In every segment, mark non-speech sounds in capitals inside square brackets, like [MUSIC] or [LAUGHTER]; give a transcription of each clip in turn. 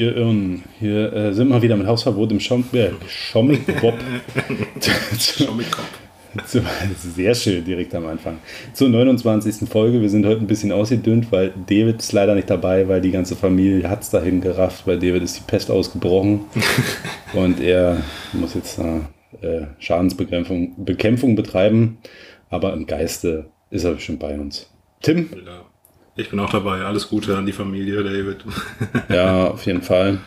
ihr Irren. Hier äh, sind wir wieder mit Hausverbot im Schom äh. [LAUGHS] Zu- Sehr schön, direkt am Anfang. Zur 29. Folge. Wir sind heute ein bisschen ausgedünnt, weil David ist leider nicht dabei, weil die ganze Familie hat es dahin gerafft, weil David ist die Pest ausgebrochen. [LAUGHS] und er muss jetzt äh, Schadensbekämpfung Bekämpfung betreiben. Aber im Geiste ist er bestimmt bei uns. Tim? Ja. Ich bin auch dabei. Alles Gute an die Familie, David. [LAUGHS] Ja, auf jeden Fall.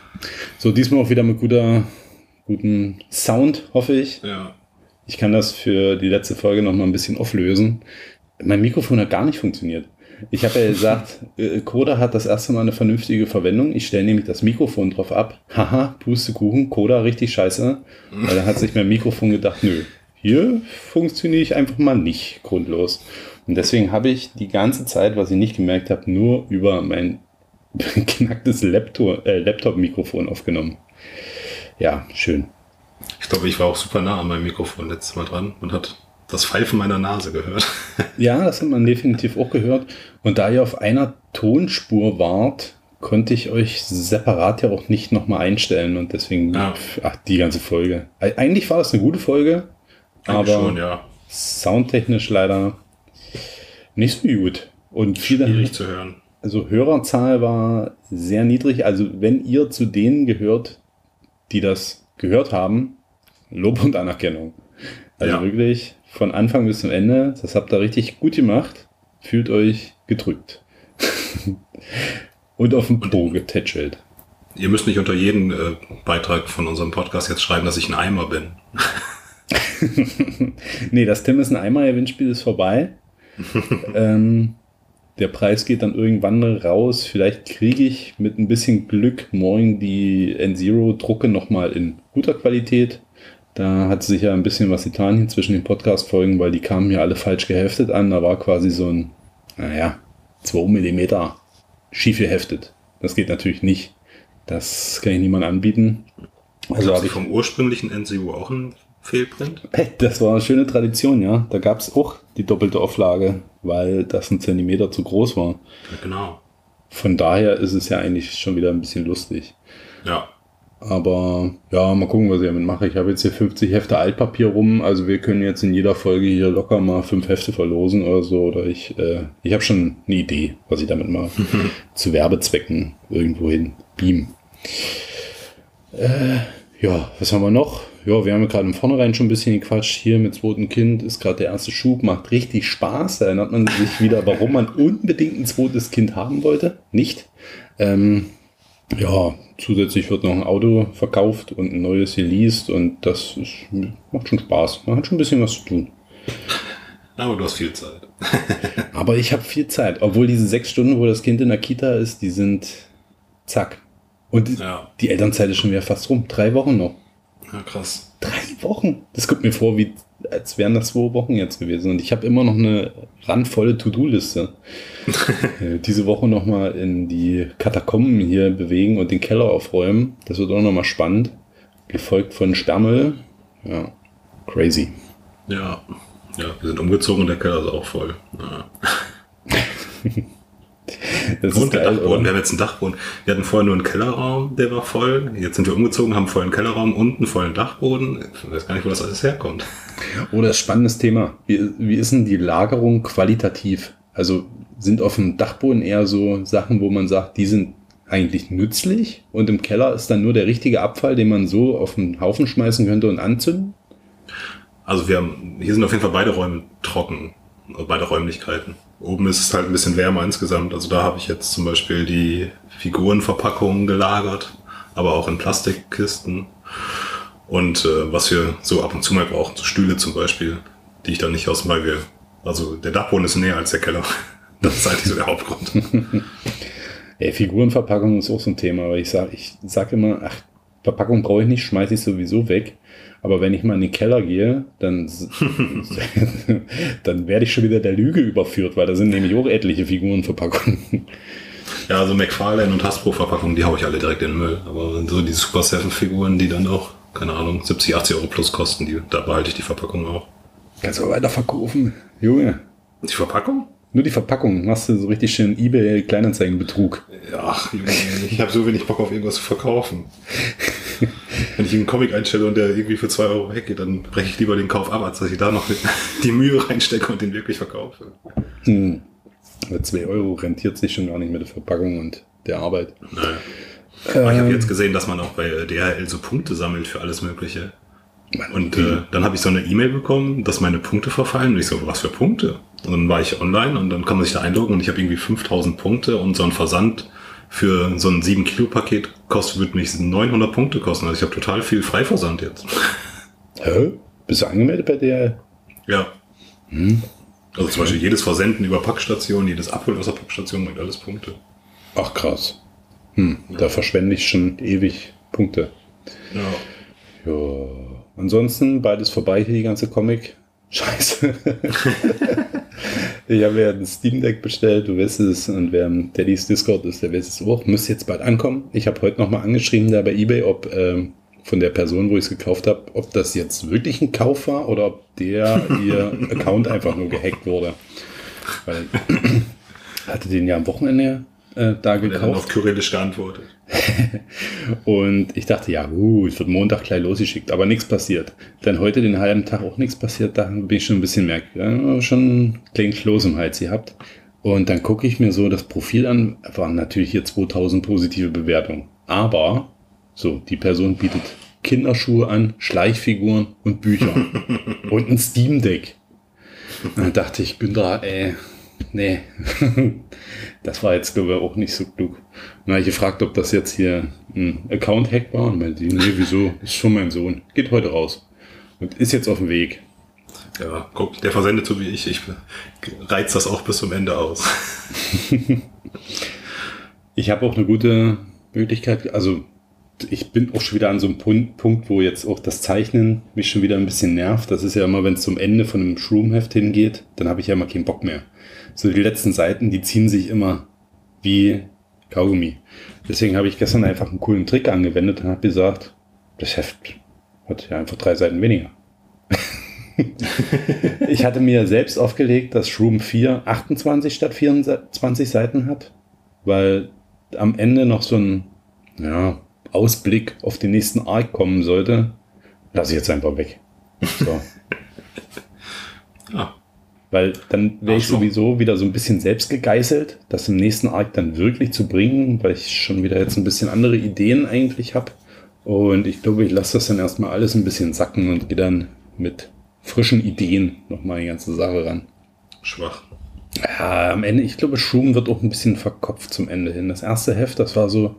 So, diesmal auch wieder mit guter, guten Sound, hoffe ich. ja. Ich kann das für die letzte Folge noch mal ein bisschen auflösen. Mein Mikrofon hat gar nicht funktioniert. Ich habe ja [LAUGHS] gesagt, äh, Coda hat das erste Mal eine vernünftige Verwendung. Ich stelle nämlich das Mikrofon drauf ab. Haha, Pustekuchen, Coda richtig scheiße. Weil da hat sich mein Mikrofon gedacht, nö, hier funktioniere ich einfach mal nicht grundlos. Und deswegen habe ich die ganze Zeit, was ich nicht gemerkt habe, nur über mein [LAUGHS] geknacktes Laptop- äh, Laptop-Mikrofon aufgenommen. Ja, schön. Ich glaube, ich war auch super nah an meinem Mikrofon letztes Mal dran und hat das Pfeifen meiner Nase gehört. [LAUGHS] Ja, das hat man definitiv auch gehört. Und da ihr auf einer Tonspur wart, konnte ich euch separat ja auch nicht nochmal einstellen. Und deswegen, Ja. ach, die ganze Folge. Eigentlich war das eine gute Folge, Eigentlich aber schon, ja. soundtechnisch leider nicht so gut. Und viele, Schwierig zu hören. also Hörerzahl war sehr niedrig. Also wenn ihr zu denen gehört, die das gehört haben, Lob und Anerkennung. Also Ja. wirklich von Anfang bis zum Ende, das habt ihr richtig gut gemacht. Fühlt euch gedrückt. [LAUGHS] und auf den Po getätschelt. Ihr müsst nicht unter jeden äh, Beitrag von unserem Podcast jetzt schreiben, dass ich ein Eimer bin. [LAUGHS] nee, das Tim ist ein Eimer-Gewinnspiel ist vorbei. [LAUGHS] ähm, der Preis geht dann irgendwann raus. Vielleicht kriege ich mit ein bisschen Glück morgen die N-Zero-Drucke nochmal in guter Qualität. Da hat sich ja ein bisschen was getan hier zwischen den Podcast-Folgen, weil die kamen ja alle falsch geheftet an. Da war quasi so ein, naja, 2 mm schief geheftet. Das geht natürlich nicht. Das kann ich niemandem anbieten. Also Gab's habe ich vom ursprünglichen NCU auch ein Fehlprint? [LAUGHS] Das war eine schöne Tradition, ja. Da gab es auch die doppelte Auflage, weil das ein Zentimeter zu groß war. Ja, genau. Von daher ist es ja eigentlich schon wieder ein bisschen lustig. Ja. Aber ja, mal gucken, was ich damit mache. Ich habe jetzt hier 50 Hefte Altpapier rum, also wir können jetzt in jeder Folge hier locker mal fünf Hefte verlosen oder so. Oder ich, äh, ich habe schon eine Idee, was ich damit mache. [LAUGHS] Zu Werbezwecken irgendwohin beamen. Äh, ja, was haben wir noch? Ja, wir haben ja gerade im Vornherein schon ein bisschen gequatscht. Hier mit zweiten Kind ist gerade der erste Schub, macht richtig Spaß. Da erinnert man sich wieder, warum man unbedingt ein zweites Kind haben wollte. Nicht. Ähm, ja, zusätzlich wird noch ein Auto verkauft und ein neues geleast und das ist, macht schon Spaß. Man hat schon ein bisschen was zu tun. Aber du hast viel Zeit. [LAUGHS] Aber ich habe viel Zeit, obwohl diese sechs Stunden, wo das Kind in der Kita ist, die sind zack. Und die, Ja. die Elternzeit ist schon wieder fast rum. Drei Wochen noch. Ja, krass. Drei Wochen? Das kommt mir vor, wie, als wären das zwei Wochen jetzt gewesen. Und ich habe immer noch eine randvolle To-Do-Liste. [LAUGHS] Äh, Diese Woche nochmal in die Katakomben hier bewegen und den Keller aufräumen. Das wird auch nochmal spannend. Gefolgt von Sperrmüll. Ja, crazy. Ja. Ja, wir sind umgezogen und der Keller ist auch voll. Ja. [LAUGHS] Das Und der geil, Dachboden. Wir oder? haben jetzt einen Dachboden. Wir hatten vorher nur einen Kellerraum, der war voll. Jetzt sind wir umgezogen, haben einen vollen Kellerraum und einen vollen Dachboden. Ich weiß gar nicht, wo das alles herkommt. Oh, das ist ein spannendes Thema. Wie, wie ist denn die Lagerung qualitativ? Also sind auf dem Dachboden eher so Sachen, wo man sagt, die sind eigentlich nützlich und im Keller ist dann nur der richtige Abfall, den man so auf den Haufen schmeißen könnte und anzünden? Also wir haben, hier sind auf jeden Fall beide Räume trocken. Beide Räumlichkeiten. Oben ist es halt ein bisschen wärmer insgesamt. Also da habe ich jetzt zum Beispiel die Figurenverpackungen gelagert, aber auch in Plastikkisten. Und äh, was wir so ab und zu mal brauchen, so Stühle zum Beispiel, die ich dann nicht aus, weil wir, also der Dachboden ist näher als der Keller. [LAUGHS] Das ist eigentlich so der Hauptgrund. [LAUGHS] Ey, Figurenverpackung ist auch so ein Thema, weil ich sage, ich sag immer, ach, Verpackung brauche ich nicht, schmeiße ich sowieso weg. Aber wenn ich mal in den Keller gehe, dann, [LAUGHS] dann werde ich schon wieder der Lüge überführt, weil da sind nämlich auch etliche Figurenverpackungen. Ja, also McFarlane und Hasbro-Verpackungen, die haue ich alle direkt in den Müll. Aber so die Super Seven-Figuren, die dann auch, keine Ahnung, 70, 80 Euro plus kosten, die, da behalte ich die Verpackung auch. Kannst du weiter verkaufen, Junge. Die Verpackung? Nur die Verpackung. Machst du so richtig schön eBay-Kleinanzeigenbetrug. Ach, Junge, ich habe so wenig Bock auf irgendwas zu verkaufen. [LAUGHS] [LAUGHS] Wenn ich einen Comic einstelle und der irgendwie für 2 Euro weggeht, dann breche ich lieber den Kauf ab, als dass ich da noch die Mühe reinstecke und den wirklich verkaufe. Hm. 2 Euro rentiert sich schon gar nicht mit der Verpackung und der Arbeit. Naja. Aber ich habe jetzt gesehen, dass man auch bei DHL so Punkte sammelt für alles Mögliche. Und äh, dann habe ich so eine E-Mail bekommen, dass meine Punkte verfallen. Und ich so, was für Punkte? Und dann war ich online und dann kann man sich da einloggen und ich habe irgendwie 5000 Punkte und so ein Versand für so ein 7 Kilo Paket kostet, würde mich 900 Punkte kosten. Also ich habe total viel Freiversand jetzt. Hä? Bist du angemeldet bei DHL? Ja. Hm. Also zum Beispiel jedes Versenden über Packstation, jedes Abholen aus der Packstation bringt alles Punkte. Ach krass. Hm, da verschwende ich schon ewig Punkte. Ja. Ja. Ansonsten beides vorbei hier, die ganze Comic. Scheiße. [LAUGHS] ich habe ja ein Steam Deck bestellt, du weißt es, und wer im Daddys Discord ist, der weiß es auch, müsste jetzt bald ankommen. Ich habe heute nochmal angeschrieben da bei Ebay, ob ähm, von der Person, wo ich es gekauft habe, ob das jetzt wirklich ein Kauf war oder ob der [LAUGHS] ihr Account einfach nur gehackt wurde. Weil [CLEARS THROAT] hatte den ja am Wochenende äh, da Und er hat auf gekauft. Kyrillisch geantwortet. [LAUGHS] Und ich dachte, ja, uh, es wird Montag gleich losgeschickt, aber nichts passiert. Dann heute den halben Tag auch nichts passiert, da bin ich schon ein bisschen merk, ja, schon klingt Kloß im Hals gehabt. Und dann gucke ich mir so das Profil an, waren natürlich hier 2000 positive Bewertungen. Aber, so, die Person bietet Kinderschuhe an, Schleichfiguren und Bücher. [LAUGHS] und ein Steam Deck. Dann dachte ich, Günther, ey, nee, [LAUGHS] das war jetzt, glaube ich, auch nicht so klug. Na, ich gefragt, ob das jetzt hier ein Account-Hack war und meinte, nee, wieso? Ist schon mein Sohn. Geht heute raus. Und ist jetzt auf dem Weg. Ja, guck, der versendet so wie ich. Ich reiz das auch bis zum Ende aus. [LAUGHS] Ich habe auch eine gute Möglichkeit, also ich bin auch schon wieder an so einem Punkt, Punkt, wo jetzt auch das Zeichnen mich schon wieder ein bisschen nervt. Das ist ja immer, wenn es zum Ende von einem Shroom-Heft hingeht, dann habe ich ja immer keinen Bock mehr. So die letzten Seiten, die ziehen sich immer wie Kaugummi. Deswegen habe ich gestern einfach einen coolen Trick angewendet und habe gesagt, das Heft hat ja einfach drei Seiten weniger. [LAUGHS] ich hatte mir selbst aufgelegt, dass Shroom 4 28 statt 24 Seiten hat, weil am Ende noch so ein ja, Ausblick auf den nächsten Arc kommen sollte. Lass ich jetzt einfach weg. So. Ja. [LAUGHS] Weil dann wäre ich sowieso wieder so ein bisschen selbst gegeißelt, das im nächsten Arc dann wirklich zu bringen, weil ich schon wieder jetzt ein bisschen andere Ideen eigentlich habe. Und ich glaube, ich lasse das dann erstmal alles ein bisschen sacken und gehe dann mit frischen Ideen nochmal die ganze Sache ran. Schwach. Ja, am Ende, ich glaube, Shroom wird auch ein bisschen verkopft zum Ende hin. Das erste Heft, das war so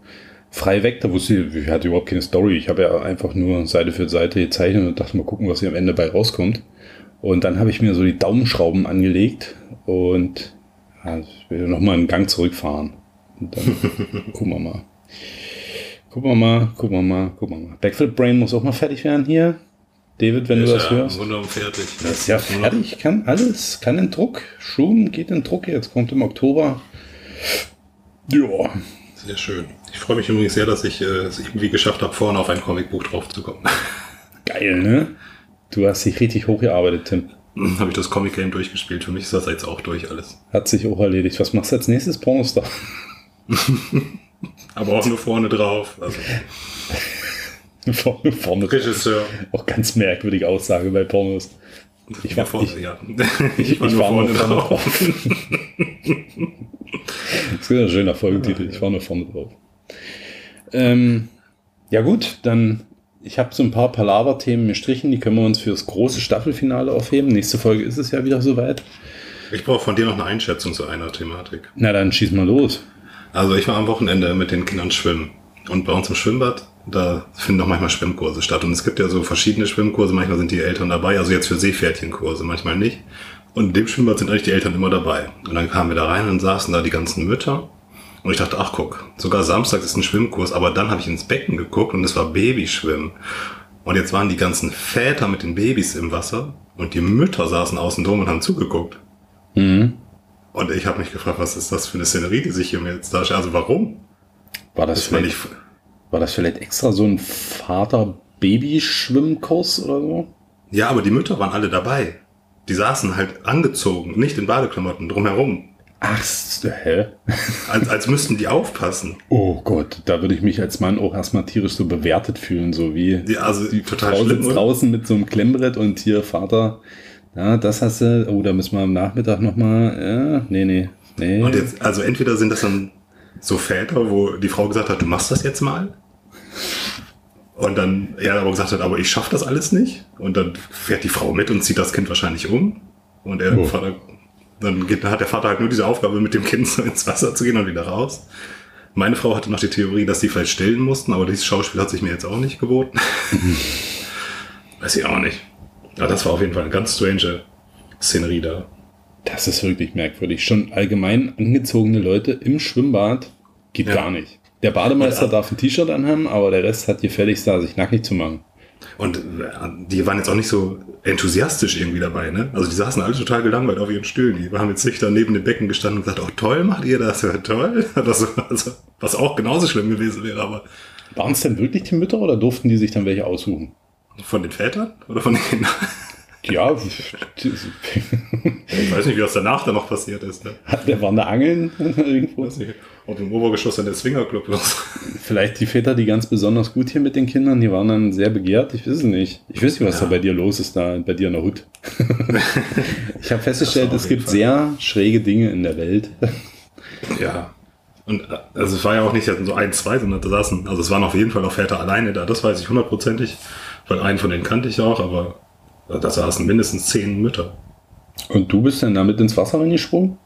frei weg, da wusste ich, ich hatte überhaupt keine Story. Ich habe ja einfach nur Seite für Seite gezeichnet und dachte mal gucken, was hier am Ende bei rauskommt. Und dann habe ich mir so die Daumenschrauben angelegt und ja, ich will nochmal einen Gang zurückfahren. Und dann [LAUGHS] gucken wir mal. Gucken wir mal, gucken wir mal, gucken wir mal. Backflip Brain muss auch mal fertig werden hier. David, wenn du das ja, hörst. Wunderbar fertig. Das ist ja fertig, kann alles, kann in Druck. Schum geht in Druck jetzt, kommt im Oktober. Ja, Sehr schön. Ich freue mich übrigens sehr, dass ich äh, es irgendwie geschafft habe, vorne auf ein Comicbuch drauf zu kommen. geil, ne? Du hast dich richtig hochgearbeitet, Tim. [LAUGHS] habe ich das Comic Game durchgespielt. Für mich ist das jetzt auch durch alles. Hat sich auch erledigt. Was machst du als nächstes? Pornostar? [LAUGHS] Aber auch nur vorne drauf. Also, [LAUGHS] vorne, vorne. Regisseur. Auch ganz merkwürdige Aussage bei Pornos. Ich war, Ja, ich, ja. ich, ich war nur vorne drauf. das ist ein schöner Folgentitel. Ich war nur vorne drauf. Ähm, ja gut, dann ich habe so ein paar Palaver-Themen gestrichen, die können wir uns fürs große Staffelfinale aufheben. Nächste Folge ist es ja wieder soweit. Ich brauche von dir noch eine Einschätzung zu einer Thematik. Na dann schieß mal los. Also ich war am Wochenende mit den Kindern schwimmen. Und bei uns im Schwimmbad, da finden auch manchmal Schwimmkurse statt. Und es gibt ja so verschiedene Schwimmkurse. Manchmal sind die Eltern dabei, also jetzt für Seepferdchenkurse, manchmal nicht. Und in dem Schwimmbad sind eigentlich die Eltern immer dabei. Und dann kamen wir da rein und saßen da die ganzen Mütter. Und ich dachte, ach guck, sogar Samstag ist ein Schwimmkurs, aber dann habe ich ins Becken geguckt und es war Babyschwimmen. Und jetzt waren die ganzen Väter mit den Babys im Wasser und die Mütter saßen außen drum und haben zugeguckt. Mhm. Und ich habe mich gefragt, was ist das für eine Szenerie, die sich hier mir jetzt darstellt? Also warum? War das, Das war vielleicht, nicht, war das vielleicht extra so ein Vater-Baby-Schwimmkurs oder so? ja, aber die Mütter waren alle dabei. Die saßen halt angezogen, nicht in Badeklamotten drumherum. Ach, hä? Als, als müssten die aufpassen. Oh Gott, da würde ich mich als Mann auch erstmal tierisch so bewertet fühlen, so wie Die, also die total Frau schlimm. draußen mit so einem Klemmbrett und hier Vater, ja, das hast du, oh, da müssen wir am Nachmittag nochmal, ja, nee, nee, nee. Und jetzt, also entweder sind das dann so Väter, wo die Frau gesagt hat, du machst das jetzt mal. Und dann er aber gesagt hat, aber ich schaffe das alles nicht. Und dann fährt die Frau mit und zieht das Kind wahrscheinlich um. Und er, Oh. Vater, dann hat der Vater halt nur diese Aufgabe, mit dem Kind so [LAUGHS] ins Wasser zu gehen und wieder raus. Meine Frau hatte noch die Theorie, dass die vielleicht stillen mussten, aber dieses Schauspiel hat sich mir jetzt auch nicht geboten. [LAUGHS] Weiß ich auch nicht. Aber das war auf jeden Fall eine ganz strange Szenerie da. Das ist wirklich merkwürdig. Schon allgemein angezogene Leute im Schwimmbad geht Ja. gar nicht. Der Bademeister äh, darf ein T-Shirt anhaben, aber der Rest hat gefälligst da, sich nackig zu machen. Und äh, die waren jetzt auch nicht so enthusiastisch irgendwie dabei, ne? Also die saßen alle total gelangweilt auf ihren Stühlen. Die haben jetzt nicht da neben dem Becken gestanden und gesagt, oh toll, macht ihr das? Ja, toll. [LAUGHS] Das, also, was auch genauso schlimm gewesen wäre, aber Waren es denn wirklich die Mütter oder durften die sich dann welche aussuchen? von den Vätern oder von den Kindern? Ja, [LAUGHS] Ich weiß nicht, wie das danach dann noch passiert ist. Ne? der waren da Angeln [LAUGHS] irgendwo. Ob im Obergeschoss dann der Swingerclub. Vielleicht die Väter, die ganz besonders gut hier mit den Kindern, die waren dann sehr begehrt. Ich weiß es nicht. Ich weiß nicht, was Ja. da bei dir los ist, da bei dir in der Hut. [LAUGHS] ich habe festgestellt, war es gibt Fall. sehr schräge Dinge in der Welt. Ja. Und also es war ja auch nicht so ein, zwei, sondern da saßen, also es waren auf jeden Fall auch Väter alleine da, das weiß ich hundertprozentig, weil einen von denen kannte ich auch, aber da saßen mindestens zehn Mütter. Und du bist dann damit ins Wasser reingesprungen?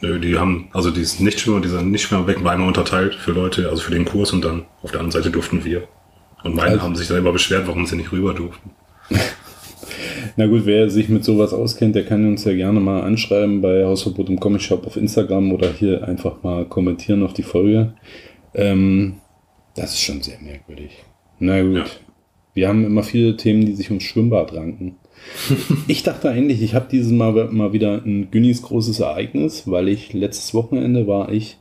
Nö, die haben, also dieses Nichtschwimmer, dieser Nichtschwimmerbecken war einmal unterteilt für Leute, also für den Kurs und dann auf der anderen Seite durften wir. Und meine Also- haben sich immer beschwert, warum sie nicht rüber durften. [LAUGHS] Na gut, wer sich mit sowas auskennt, der kann uns ja gerne mal anschreiben bei Hausverbot im Comic Shop auf Instagram oder hier einfach mal kommentieren auf die Folge. Ähm, das ist schon sehr merkwürdig. Na gut. Ja. Wir haben immer viele Themen, die sich ums Schwimmbad ranken. [LAUGHS] ich dachte eigentlich, ich habe dieses Mal mal wieder ein Günnis großes Ereignis, weil ich letztes Wochenende war ich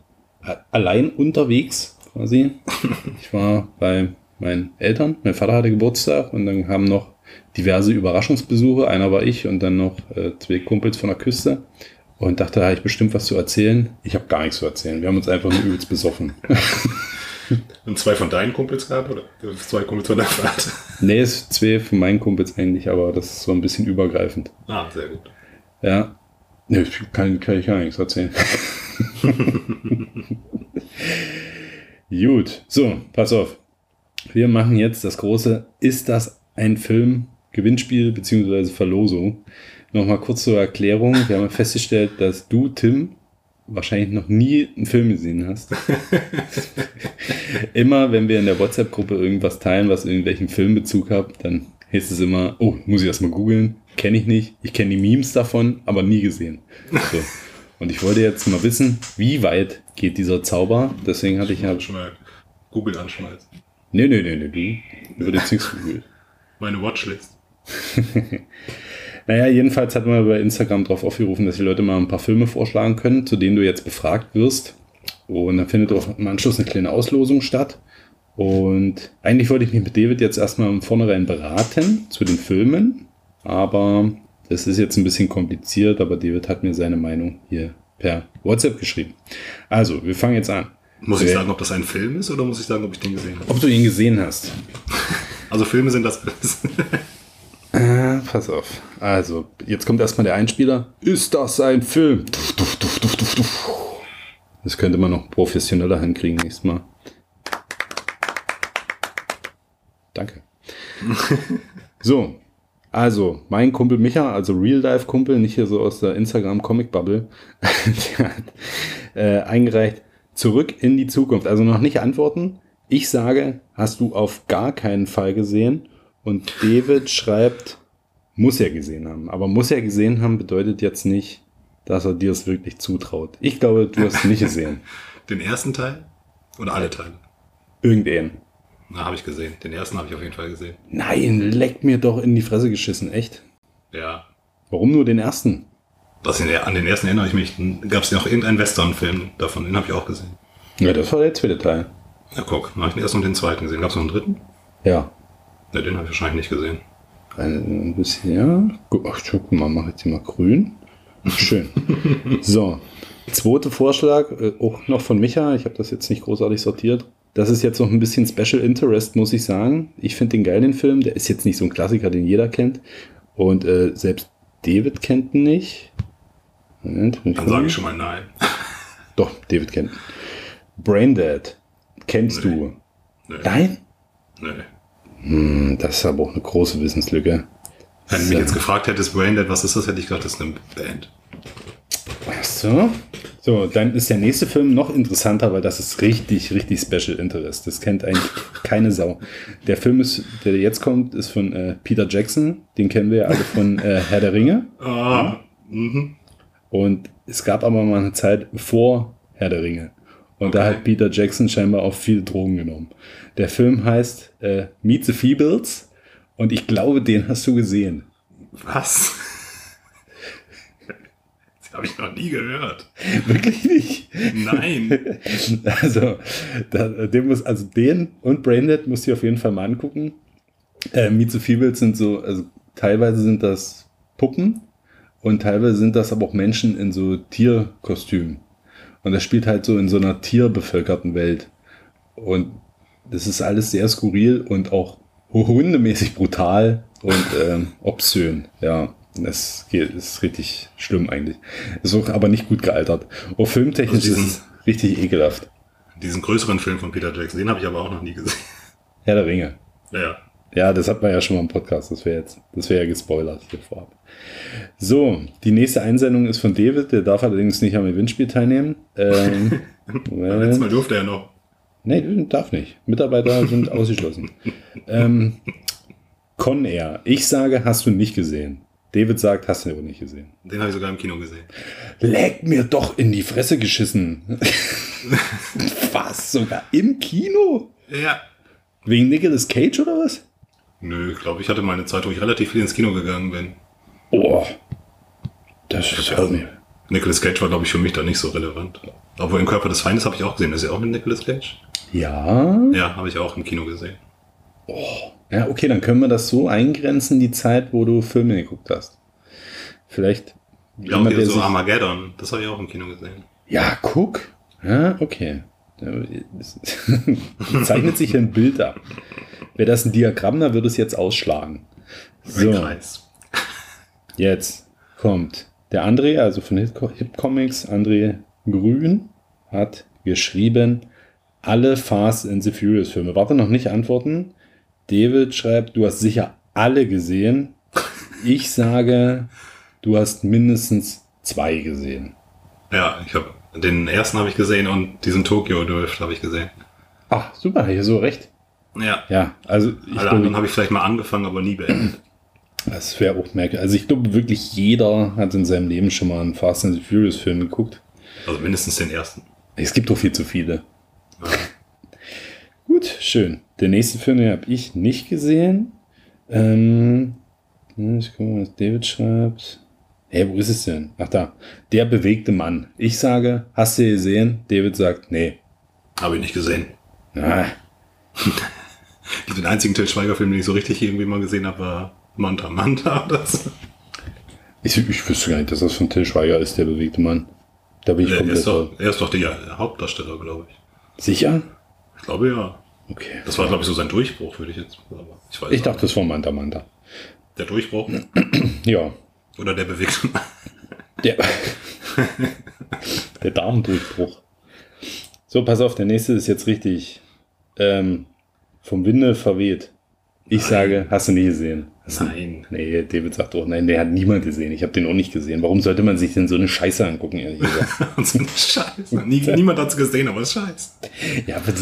allein unterwegs quasi. [LAUGHS] Ich war bei meinen Eltern. Mein Vater hatte Geburtstag und dann haben noch diverse Überraschungsbesuche. Einer war ich und dann noch äh, zwei Kumpels von der Küste. Und dachte, da habe ich bestimmt was zu erzählen. Ich habe gar nichts zu erzählen. Wir haben uns einfach nur übelst besoffen. [LAUGHS] Und zwei von deinen Kumpels gehabt oder zwei Kumpels von deinem Vater? nee, es sind zwei von meinen Kumpels eigentlich, aber das ist so ein bisschen übergreifend. Ah, sehr gut. Ja. Nee, ich kann, kann ich gar nichts erzählen. [LAUGHS] Gut, so, pass auf. Wir machen jetzt das große Ist das ein Film? Gewinnspiel bzw. Verlosung. Nochmal kurz zur Erklärung. Wir haben festgestellt, dass du, Tim, wahrscheinlich noch nie einen Film gesehen hast. [LAUGHS] immer, wenn wir in der WhatsApp-Gruppe irgendwas teilen, was irgendwelchen Filmbezug hat, dann heißt es immer, oh, muss ich erstmal googeln. Kenne ich nicht. Ich kenne die Memes davon, aber nie gesehen. So. Und ich wollte jetzt mal wissen, wie weit geht dieser Zauber? Deswegen hatte ich ja. Schon mal Google anschmeißen. Nee, nee, nee, nee, du. Wird jetzt nichts googeln. Meine Watchlist. [LAUGHS] Naja, jedenfalls hat man bei Instagram darauf aufgerufen, dass die Leute mal ein paar Filme vorschlagen können, zu denen du jetzt befragt wirst. Und dann findet auch im Anschluss eine kleine Auslosung statt. Und eigentlich wollte ich mich mit David jetzt erstmal im Vornherein beraten zu den Filmen. Aber das ist jetzt ein bisschen kompliziert, aber David hat mir seine Meinung hier per WhatsApp geschrieben. Also, wir fangen jetzt an. Muss ich sagen, ob das ein Film ist oder muss ich sagen, ob ich den gesehen habe? Ob du ihn gesehen hast. Also Filme sind das alles. Äh, pass auf. Also, jetzt kommt erstmal der Einspieler. Ist das ein Film? Duf, duf, duf, duf, duf, duf. Das könnte man noch professioneller hinkriegen nächstes Mal. Danke. [LAUGHS] so, also mein Kumpel Micha, also Real-Life-Kumpel, nicht hier so aus der Instagram-Comic-Bubble, [LAUGHS] der hat äh, eingereicht, zurück in die Zukunft. Also noch nicht antworten. Ich sage, hast du auf gar keinen Fall gesehen. Und David schreibt, muss er gesehen haben. Aber muss er gesehen haben bedeutet jetzt nicht, dass er dir es wirklich zutraut. Ich glaube, du hast es nicht gesehen. [LAUGHS] Den ersten Teil? Oder alle Teile? Irgendeinen. Na, habe ich gesehen. Den ersten habe ich auf jeden Fall gesehen. Nein, leck mir doch in die Fresse geschissen, echt. Ja. Warum nur den ersten? Das in der, an den ersten erinnere ich mich. Gab es ja noch irgendeinen Western-Film davon. Den habe ich auch gesehen. Ja, das war der zweite Teil. Ja, guck. Dann habe ich den ersten und den zweiten gesehen. Gab es noch einen dritten? Ja. Ne, den habe ich wahrscheinlich nicht gesehen. Ein. Gu- Ach, guck mal, mach jetzt hier mal grün. Schön. [LAUGHS] So, zweiter Vorschlag, äh, auch noch von Micha. Ich habe das jetzt nicht großartig sortiert. Das ist jetzt noch ein bisschen Special Interest, muss ich sagen. Ich finde den geil, den Film. Der ist jetzt nicht so ein Klassiker, den jeder kennt. Und äh, selbst David kennt ihn nicht. Moment, Dann sage ich schon mal nein. [LAUGHS] Doch, David kennt ihn. Braindead. Kennst Nee. du? Nee. Nein? Nee. Hm, Das ist aber auch eine große Wissenslücke. Wenn du mich jetzt gefragt hättest, Braindead, was ist das, hätte ich gedacht, das ist eine Band. Ach so. So, dann ist der nächste Film noch interessanter, weil das ist richtig, richtig Special Interest. Das kennt eigentlich keine Sau. Der Film, ist, der jetzt kommt, ist von äh, Peter Jackson. Den kennen wir ja alle von äh, Herr der Ringe. Ah, mhm. Und es gab aber mal eine Zeit vor Herr der Ringe. Und da Okay. hat Peter Jackson scheinbar auch viel Drogen genommen. Der Film heißt äh, Meet the Feebles. Und ich glaube, den hast du gesehen. Was? [LAUGHS] Das habe ich noch nie gehört. Wirklich nicht. Nein. [LAUGHS] Also, da, den muss, also den und Braindead musst du auf jeden Fall mal angucken. Äh, Meet the Feebles sind so, also teilweise sind das Puppen und teilweise sind das aber auch Menschen in so Tierkostümen. Und das spielt halt so in so einer tierbevölkerten Welt. Und das ist alles sehr skurril und auch hundemäßig brutal und ähm, obszön. Ja, das ist richtig schlimm eigentlich. Ist auch aber nicht gut gealtert. Auch filmtechnisch Also diesen- ist es richtig ekelhaft. Diesen größeren Film von Peter Jackson, den habe ich aber auch noch nie gesehen. Herr der Ringe. Ja. Ja, das hat man ja schon mal im Podcast. Das wäre jetzt, das wäre ja gespoilert hier vorab. So, die nächste Einsendung ist von David. Der darf allerdings nicht am Gewinnspiel teilnehmen. Ähm, [LAUGHS] Letztes Mal durfte er noch. nee, darf nicht. Mitarbeiter sind [LAUGHS] ausgeschlossen. Ähm, Con Air. Ich sage, hast du nicht gesehen. David sagt, hast du aber nicht gesehen. Den habe ich sogar im Kino gesehen. Leck mir doch in die Fresse geschissen. [LAUGHS] was? Sogar im Kino? Ja. Wegen Nicolas Cage oder was? Nö, ich glaube, ich hatte meine Zeit, wo ich relativ viel ins Kino gegangen bin. Oh. Das ist ja mir. Nicolas Cage war, glaube ich, für mich da nicht so relevant. Obwohl im Körper des Feindes habe ich auch gesehen. Das ist ja auch mit Nicolas Cage. Ja. Ja, habe ich auch im Kino gesehen. Ja, okay, dann können wir das so eingrenzen, die Zeit, wo du Filme geguckt hast. Vielleicht. Ja, jemand, okay, der so Armageddon, das habe ich auch im Kino gesehen. ja, guck. Ja, okay. Es- [LAUGHS] Zeichnet sich ein Bild ab. Wäre das ein Diagramm, dann würde es jetzt ausschlagen. So, jetzt kommt der André, also von Hip Hip Comics, André Grün, hat geschrieben, alle Fast and the Furious Filme. Warte noch nicht antworten. David schreibt, du hast sicher alle gesehen. Ich sage, du hast mindestens zwei gesehen. Ja, ich habe den ersten habe ich gesehen und diesen Tokyo Drift habe ich gesehen. Ach, super, hier so recht. Ja. Ja, also ich Alle anderen habe ich vielleicht mal angefangen, aber nie beendet. das wäre auch merkwürdig. Also ich glaube wirklich jeder hat in seinem Leben schon mal einen Fast and the Furious Film geguckt. Also mindestens den ersten. Es gibt doch viel zu viele. Ja. [LAUGHS] Gut, schön. Der nächste Film, den habe ich nicht gesehen. Ähm, ich gucke mal, was David schreibt. Hä, wo ist es denn? Ach da. Der bewegte Mann. Ich sage, hast du gesehen? David sagt, nee. Habe ich nicht gesehen. Ah, [LAUGHS] Den einzigen Till Schweiger-Film, den ich so richtig irgendwie mal gesehen habe, war Manta Manta [LAUGHS] oder so. ich, ich wüsste gar nicht, dass das von Till Schweiger ist, der bewegte Mann. Da bin ich Er komplett ist, doch, er ist doch der Hauptdarsteller, glaube ich. sicher. Ich glaube ja. Okay. Das war, glaube ich, so sein Durchbruch, würde ich jetzt. Aber ich weiß Ich dachte, das war Manta Manta. Der Durchbruch [CLEARS THROAT] Ja. Oder der bewegte Mann. Der, der Darmdurchbruch. So, pass auf, der nächste ist jetzt richtig ähm, vom Winde verweht. Ich Nein. sage, hast du nie gesehen? Hast du- Nein. Nee, David sagt auch, nein, der hat niemand gesehen. Ich habe den auch nicht gesehen. Warum sollte man sich denn so eine Scheiße angucken, ehrlich gesagt? [LAUGHS] So eine Scheiße. Nie, niemand hat es gesehen, aber es ist scheiße. ja, aber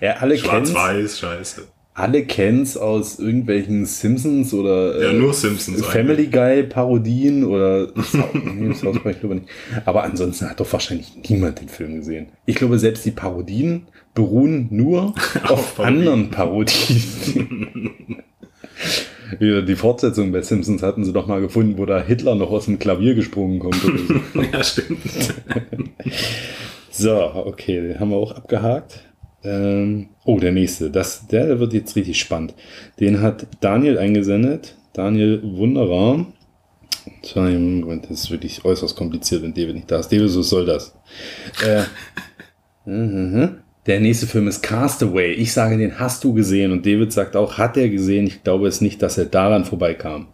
ja, alle kennen Schwarz-Weiß, scheiße. Alle kennst aus irgendwelchen Simpsons oder Ja, äh, nur Simpsons Family Guy Parodien oder [LAUGHS] nee, South Park glaube ich nicht. Aber ansonsten hat doch wahrscheinlich niemand den Film gesehen. Ich glaube, selbst die Parodien beruhen nur [LAUGHS] auf, Auf Parodien. anderen Parodien. [LAUGHS] Die Fortsetzung bei Simpsons hatten sie doch mal gefunden, wo da Hitler noch aus dem Klavier gesprungen kommt. Oder so. ja, stimmt. So, okay, den haben wir auch abgehakt. Ähm, oh, der nächste. Das, der wird jetzt richtig spannend. Den hat Daniel eingesendet. Daniel Wunderer. Moment, das ist wirklich äußerst kompliziert, wenn David nicht da ist. David, so soll das. Äh, mhm. [LAUGHS] der nächste Film ist Castaway. Ich sage, den hast du gesehen. Und David sagt auch, hat er gesehen. Ich glaube es nicht, dass er daran vorbeikam.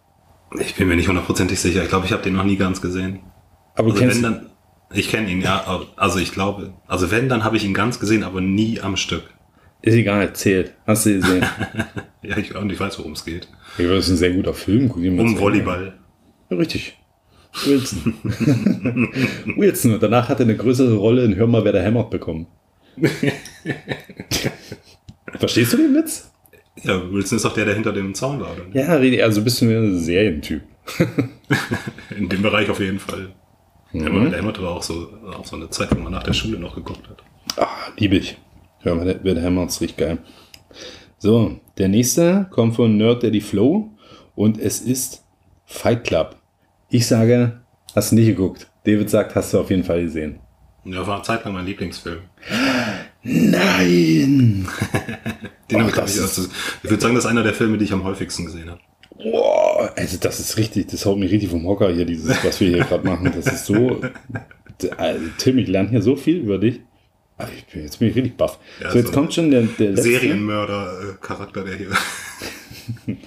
Ich bin mir nicht hundertprozentig sicher. Ich glaube, ich habe den noch nie ganz gesehen. Aber du Also kennst wenn dann, ich kenne ihn, ja. Also ich glaube, also wenn, dann habe ich ihn ganz gesehen, aber nie am Stück. Ist egal, erzählt. Hast du gesehen? [LAUGHS] Ja, ich, und ich weiß, worum es geht. Ich glaube, das ist ein sehr guter Film. Guck ihn mal Um. Volleyball. Ja, richtig. Wilson. [LAUGHS] Wilson. Und danach hat er eine größere Rolle in Hör mal, wer da hämmert bekommen. [LAUGHS] Verstehst du den Witz? Ja, Wilson ist doch der, der hinter dem Zaun war. Oder? Ja, also bist du ein Serientyp. In dem Bereich auf jeden Fall. Mhm. Der Hämmert war auch so, auch so eine Zeit, wo man nach der Schule noch geguckt hat. Ah, liebe ich. Hör mal, wer der hämmert ist richtig geil. So, der nächste kommt von Nerd Daddy Flow und es ist Fight Club. Ich sage, hast du nicht geguckt. David sagt, hast du auf jeden Fall gesehen. Ja, war eine Zeit lang mein Lieblingsfilm. Nein! [LAUGHS] Den Oh, hab ich, das ich, also, ich würde sagen, das ist einer der Filme, die ich am häufigsten gesehen habe. Boah, also das ist richtig, das haut mich richtig vom Hocker hier, dieses, was wir hier gerade machen. Das ist so. Also, Tim, ich lerne hier so viel über dich. Ach, ich bin, jetzt bin ich richtig baff. Ja, so, jetzt so kommt schon der, der. Serienmörder-Charakter, der hier. [LAUGHS]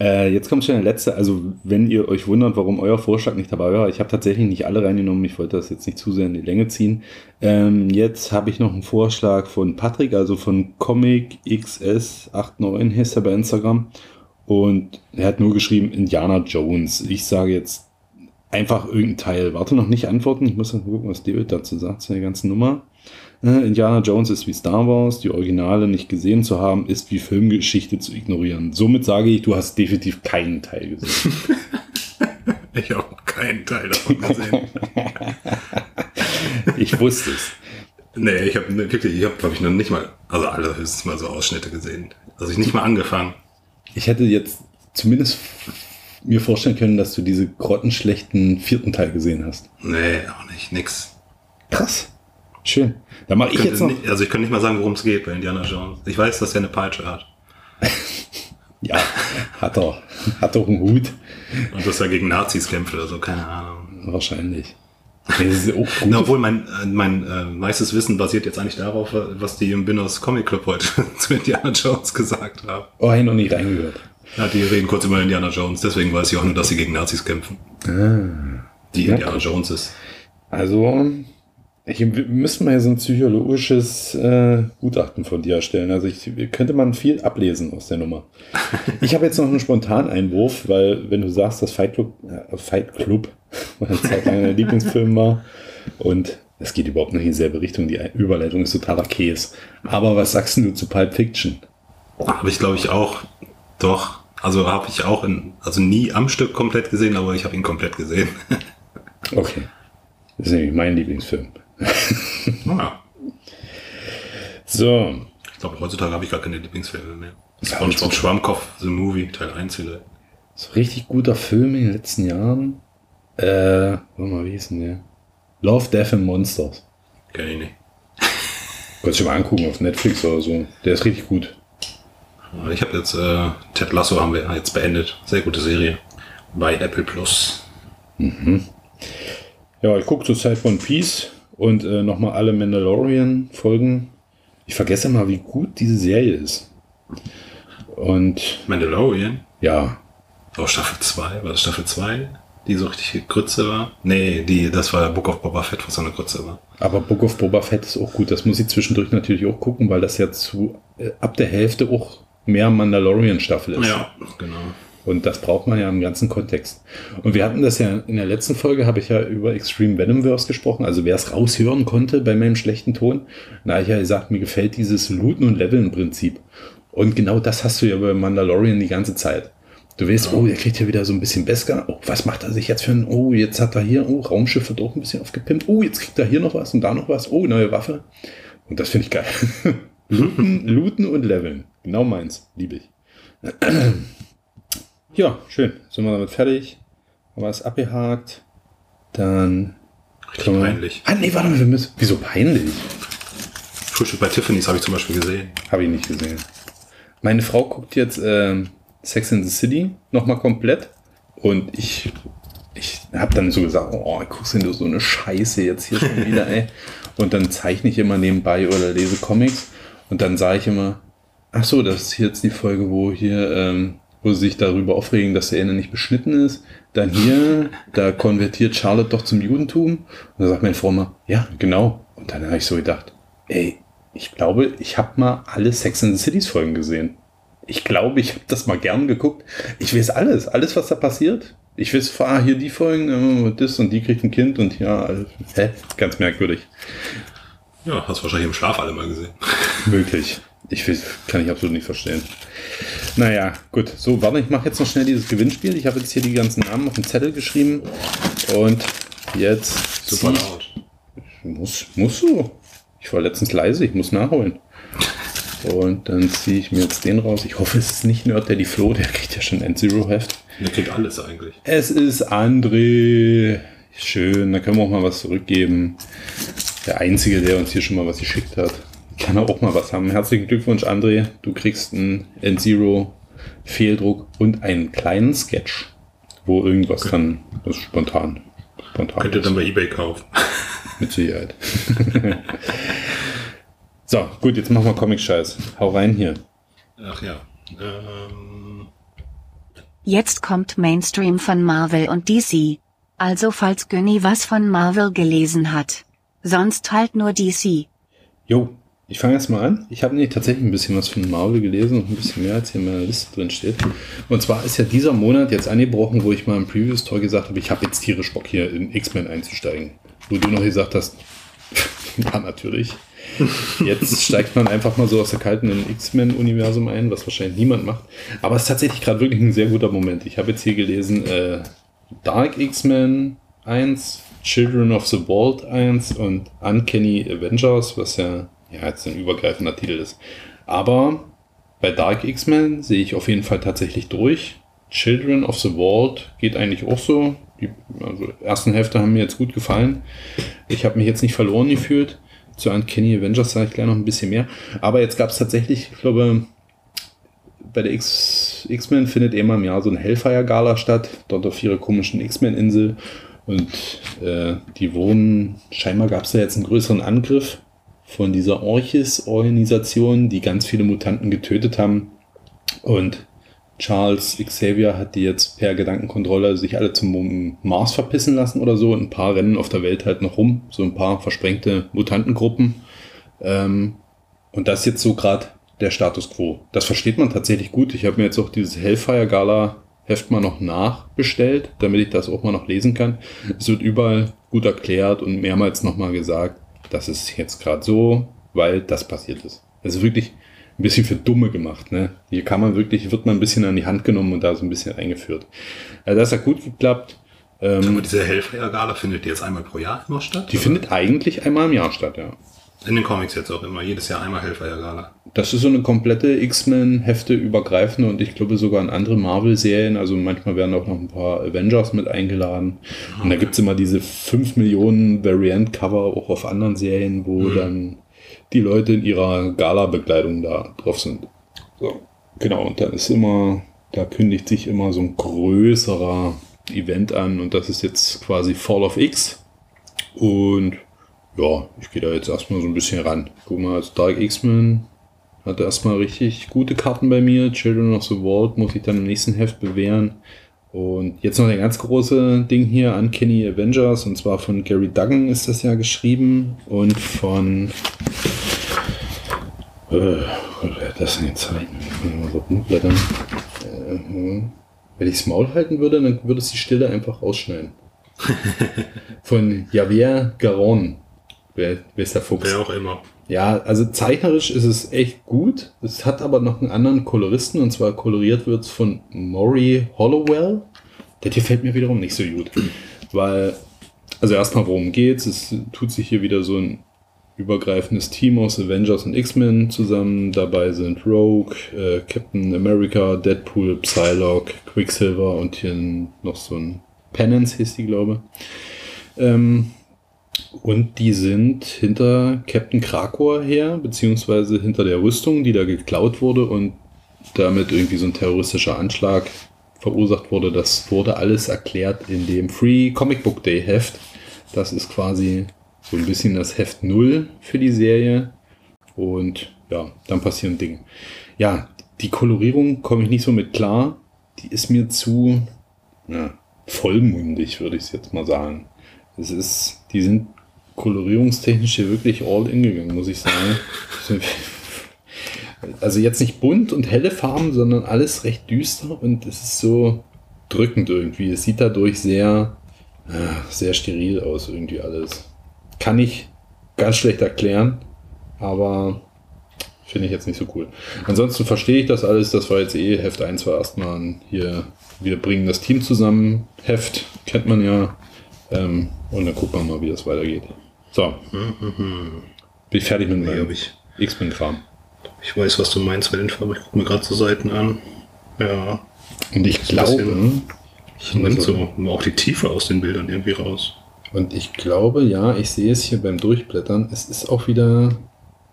Äh, jetzt kommt schon der letzte. Also, wenn ihr euch wundert, warum euer Vorschlag nicht dabei war, ich habe tatsächlich nicht alle reingenommen. Ich wollte das jetzt nicht zu sehr in die Länge ziehen. Ähm, jetzt habe ich noch einen Vorschlag von Patrick, also von Comic XS89 heißt er bei Instagram. Und er hat nur geschrieben Indiana Jones. Ich sage jetzt einfach irgendein Teil. Warte noch nicht antworten. Ich muss noch gucken, was David dazu sagt zu der ganzen Nummer. Äh, Indiana Jones ist wie Star Wars. Die Originale nicht gesehen zu haben, ist wie Filmgeschichte zu ignorieren. Somit sage ich, du hast definitiv keinen Teil gesehen. [LAUGHS] Ich habe keinen Teil davon gesehen. [LAUGHS] Ich wusste es. nee, ich habe wirklich, ich habe, glaube ich, noch nicht mal, also allerhöchstens mal so Ausschnitte gesehen. Also ich nicht mal angefangen. Ich hätte jetzt zumindest mir vorstellen können, dass du diese grottenschlechten vierten Teil gesehen hast. Nee, auch nicht, nix. Krass. Schön. Da mache ich könnte jetzt noch. nicht, also ich könnte nicht mal sagen, worum es geht bei Indiana Jones. Ich weiß, dass er eine Peitsche hat. [LAUGHS] Ja, hat er. Hat doch einen Hut. Und dass er gegen Nazis kämpft oder so, keine Ahnung. Wahrscheinlich. Na, obwohl mein, äh, mein äh, meistes Wissen basiert jetzt eigentlich darauf, was die im Binnos Comic Club heute [LAUGHS] zu Indiana Jones gesagt haben. Oh, hab ich noch nicht reingehört. Ja, die reden kurz über Indiana Jones, deswegen weiß ich auch nur, dass sie gegen Nazis kämpfen. Die Ja. Indiana Jones ist. Also, hier müsste man ja so ein psychologisches äh, Gutachten von dir erstellen. Also ich, könnte man viel ablesen aus der Nummer. [LAUGHS] Ich habe jetzt noch einen spontanen Einwurf, weil wenn du sagst, dass Fight Club, äh, Fight Club [LAUGHS] eine Zeit lang dein Lieblingsfilm war und es geht überhaupt nicht in dieselbe Richtung, die Überleitung ist totaler Käse. Aber was sagst du zu Pulp Fiction? Habe ich, glaube ich, auch doch. Also habe ich auch in, also nie am Stück komplett gesehen, aber ich habe ihn komplett gesehen. [LAUGHS] Okay. Das ist nämlich mein Lieblingsfilm. Ah, So, ich glaube, heutzutage habe ich gar keine Lieblingsfilme mehr. Ja, SpongeBob Schwammkopf, The Movie, Teil 1 vielleicht. So richtig guter Film in den letzten Jahren. Äh, warte mal, wie hieß denn der? Love, Death and Monsters. Kenn ich nicht. Kannst du mal angucken auf Netflix oder so. Der ist richtig gut. Aber Ich habe jetzt äh, Ted Lasso haben wir jetzt beendet. Sehr gute Serie. Bei Apple Plus. Ja, ich gucke zurzeit One Piece und äh, nochmal alle Mandalorian-Folgen. Ich vergesse mal, wie gut diese Serie ist. Und Mandalorian. ja, Oh, Staffel 2. War das Staffel 2? Die so richtig Grütze war? Nee, die, das war Book of Boba Fett, was so eine Grütze war. aber Book of Boba Fett ist auch gut. Das muss ich zwischendurch natürlich auch gucken, weil das ja zu äh, ab der Hälfte auch mehr Mandalorian-Staffel ist. genau. Und das braucht man ja im ganzen Kontext. Und wir hatten das ja in der letzten Folge, habe ich ja über Extreme Venomverse gesprochen. Also wer es raushören konnte bei meinem schlechten Ton, da habe ich ja gesagt, mir gefällt dieses Looten und Leveln Prinzip. Und genau das hast du ja bei Mandalorian die ganze Zeit. Du weißt, oh, er kriegt ja wieder so ein bisschen Beskar. Oh, was macht er sich jetzt für ein, oh, jetzt hat er hier, oh, Raumschiff wird auch ein bisschen aufgepimpt. Oh, jetzt kriegt er hier noch was und da noch was. Oh, neue Waffe. Und das finde ich geil. [LAUGHS] looten, looten und leveln. Genau meins. Liebe ich. [CLEARS THROAT] ja, schön. Sind wir damit fertig. Haben wir es abgehakt. Dann. Richtig wir- peinlich. Ah, nee, warte mal, wir müssen. Wieso peinlich? Frühstück bei Tiffany's habe ich zum Beispiel gesehen. Habe ich nicht gesehen. Meine Frau guckt jetzt ähm, Sex in the City nochmal komplett. Und ich, ich habe dann so gesagt, oh, guckst du so eine Scheiße jetzt hier schon wieder, ey. [LAUGHS] Und dann zeichne ich immer nebenbei oder lese Comics. Und dann sage ich immer, ach so, das ist jetzt die Folge, wo hier, ähm, wo sie sich darüber aufregen, dass der Ende nicht beschnitten ist. Dann hier, [LAUGHS] da konvertiert Charlotte doch zum Judentum. Und dann sagt meine Frau immer, ja, genau. Und dann habe ich so gedacht, ey, ich glaube, ich habe mal alle Sex and the Cities Folgen gesehen. Ich glaube, ich habe das mal gern geguckt. Ich weiß alles, alles, was da passiert. Ich weiß, ah, hier die Folgen, äh, das und die kriegt ein Kind und ja, alles. hä? Ganz merkwürdig. Ja, hast du wahrscheinlich im Schlaf alle mal gesehen. Möglich. Ich weiß, kann ich absolut nicht verstehen. Naja, gut. So, warte, ich mache jetzt noch schnell dieses Gewinnspiel. Ich habe jetzt hier die ganzen Namen auf den Zettel geschrieben. Und jetzt. Super laut. Muss, muss so. Ich war letztens leise, ich muss nachholen. Und dann ziehe ich mir jetzt den raus. Ich hoffe, es ist nicht Nerd, der die Flo, der kriegt ja schon End-Zero-Heft. Der kriegt alles eigentlich. Es ist André. Schön, da können wir auch mal was zurückgeben. Der Einzige, der uns hier schon mal was geschickt hat. Kann er auch mal was haben. Herzlichen Glückwunsch, André. Du kriegst einen End-Zero Fehldruck und einen kleinen Sketch, wo irgendwas dann das ist spontan. Spontan. Könnt ihr dann bei Ebay kaufen. [LAUGHS] Mit Sicherheit. so, gut, jetzt machen wir Comic-Scheiß. Hau rein hier. Ach ja. Ähm, Jetzt kommt Mainstream von Marvel und DC. Also falls Günni was von Marvel gelesen hat. Sonst halt nur DC. Jo, ich fange erst mal an. Ich habe nämlich tatsächlich ein bisschen was von Marvel gelesen und ein bisschen mehr, als hier in meiner Liste drin steht. Und zwar ist ja dieser Monat jetzt angebrochen, wo ich mal im Previous Tour gesagt habe, ich habe jetzt tierisch Bock hier in X-Men einzusteigen. Wo du noch gesagt hast, [LAUGHS] ja natürlich. Jetzt steigt man einfach mal so aus der kalten in X-Men-Universum ein, was wahrscheinlich niemand macht. Aber es ist tatsächlich gerade wirklich ein sehr guter Moment. Ich habe jetzt hier gelesen, äh, Dark X-Men 1, Children of the Vault 1 und Uncanny Avengers, was ja, ja jetzt ein übergreifender Titel ist. Aber bei Dark X-Men sehe ich auf jeden Fall tatsächlich durch. Children of the Vault geht eigentlich auch so. Die also ersten Hälfte haben mir jetzt gut gefallen. Ich habe mich jetzt nicht verloren gefühlt. Zu Uncanny Avengers sage ich gleich noch ein bisschen mehr. Aber jetzt gab es tatsächlich, ich glaube, bei der X-Men findet immer im Jahr so eine Hellfire-Gala statt, dort auf ihrer komischen X-Men-Insel. Und äh, die wurden, scheinbar gab es da jetzt einen größeren Angriff von dieser Orchis-Organisation, die ganz viele Mutanten getötet haben. Und Charles Xavier hat die jetzt per Gedankenkontrolle sich alle zum Mars verpissen lassen oder so. Ein paar rennen auf der Welt halt noch rum. So ein paar versprengte Mutantengruppen. Ähm, und das ist jetzt so gerade der Status quo. Das versteht man tatsächlich gut. Ich habe mir jetzt auch dieses Hellfire Gala Heft mal noch nachbestellt, damit ich das auch mal noch lesen kann. Es wird überall gut erklärt und mehrmals nochmal gesagt, das ist jetzt gerade so, weil das passiert ist. Das ist wirklich ein bisschen für Dumme gemacht. Ne? Hier kann man wirklich, wird man ein bisschen an die Hand genommen und da so ein bisschen eingeführt. Also das hat gut geklappt. Ähm, aber diese Hellfire-Gala findet jetzt einmal pro Jahr immer statt? die oder? findet eigentlich einmal im Jahr statt, ja. In den Comics jetzt auch immer. Jedes Jahr einmal Hellfire-Gala. Das ist so eine komplette X-Men-Hefte übergreifende und ich glaube sogar in andere Marvel-Serien. Also manchmal werden auch noch ein paar Avengers mit eingeladen. Und da gibt's immer diese 5 Millionen Variant-Cover auch auf anderen Serien, wo dann die Leute in ihrer Gala-Bekleidung da drauf sind. So, genau. Und dann ist immer, da kündigt sich immer so ein größerer Event an und das ist jetzt quasi Fall of X. Und ja, ich gehe da jetzt erstmal so ein bisschen ran. Guck mal, als Dark X-Men hatte erstmal richtig gute Karten bei mir. Children of the Vault muss ich dann im nächsten Heft bewähren. Und jetzt noch der ganz große Ding hier, Uncanny Avengers, und zwar von Gary Duggan ist das ja geschrieben und von. Äh, wer hat das denn gezeigt? Ich muss mal so rumblättern. Äh, wenn ich das Maul halten würde, dann würde es die Stille einfach ausschneiden. [LAUGHS] von Javier Garon. Wer, wer ist der Fuchs? Wer auch immer. Ja, also zeichnerisch ist es echt gut. Es hat aber noch einen anderen Koloristen und zwar koloriert wird es von Maury Hollowell. Der gefällt mir wiederum nicht so gut. Weil, also erstmal worum geht's? Es tut sich hier wieder so ein übergreifendes Team aus Avengers und X-Men zusammen. Dabei sind Rogue, äh, Captain America, Deadpool, Psylocke, Quicksilver und hier noch so ein Penance hieß die, glaube ähm, und die sind hinter Captain Krakor her, beziehungsweise hinter der Rüstung, die da geklaut wurde und damit irgendwie so ein terroristischer Anschlag verursacht wurde. Das wurde alles erklärt in dem Free Comic Book Day Heft. Das ist quasi so ein bisschen das Heft Null für die Serie. Und ja, dann passieren Dinge. Ja, die Kolorierung komme ich nicht so mit klar. Die ist mir zu ja, vollmundig, würde ich es jetzt mal sagen. Es ist, die sind kolorierungstechnisch hier wirklich all in gegangen, muss ich sagen. [LAUGHS] Also jetzt nicht bunt und helle Farben, sondern alles recht düster und es ist so drückend irgendwie. Es sieht dadurch sehr, sehr steril aus, irgendwie alles. Kann ich ganz schlecht erklären, aber finde ich jetzt nicht so cool. Ansonsten verstehe ich das alles. Das war jetzt eh Heft 1 war erstmal hier, wir bringen das Team zusammen. Heft kennt man ja. Ähm, und dann gucken wir mal, wie das weitergeht. So. Bin ich fertig mit Nee, meinem ich. X-Men-Kram. Ich weiß, was du meinst bei den Farben. Ich gucke mir gerade so Seiten an. Ja. Und ich glaube, Ich nimmt so auch die Tiefe aus den Bildern irgendwie raus. und ich glaube, ja, ich sehe es hier beim Durchblättern. Es ist auch wieder,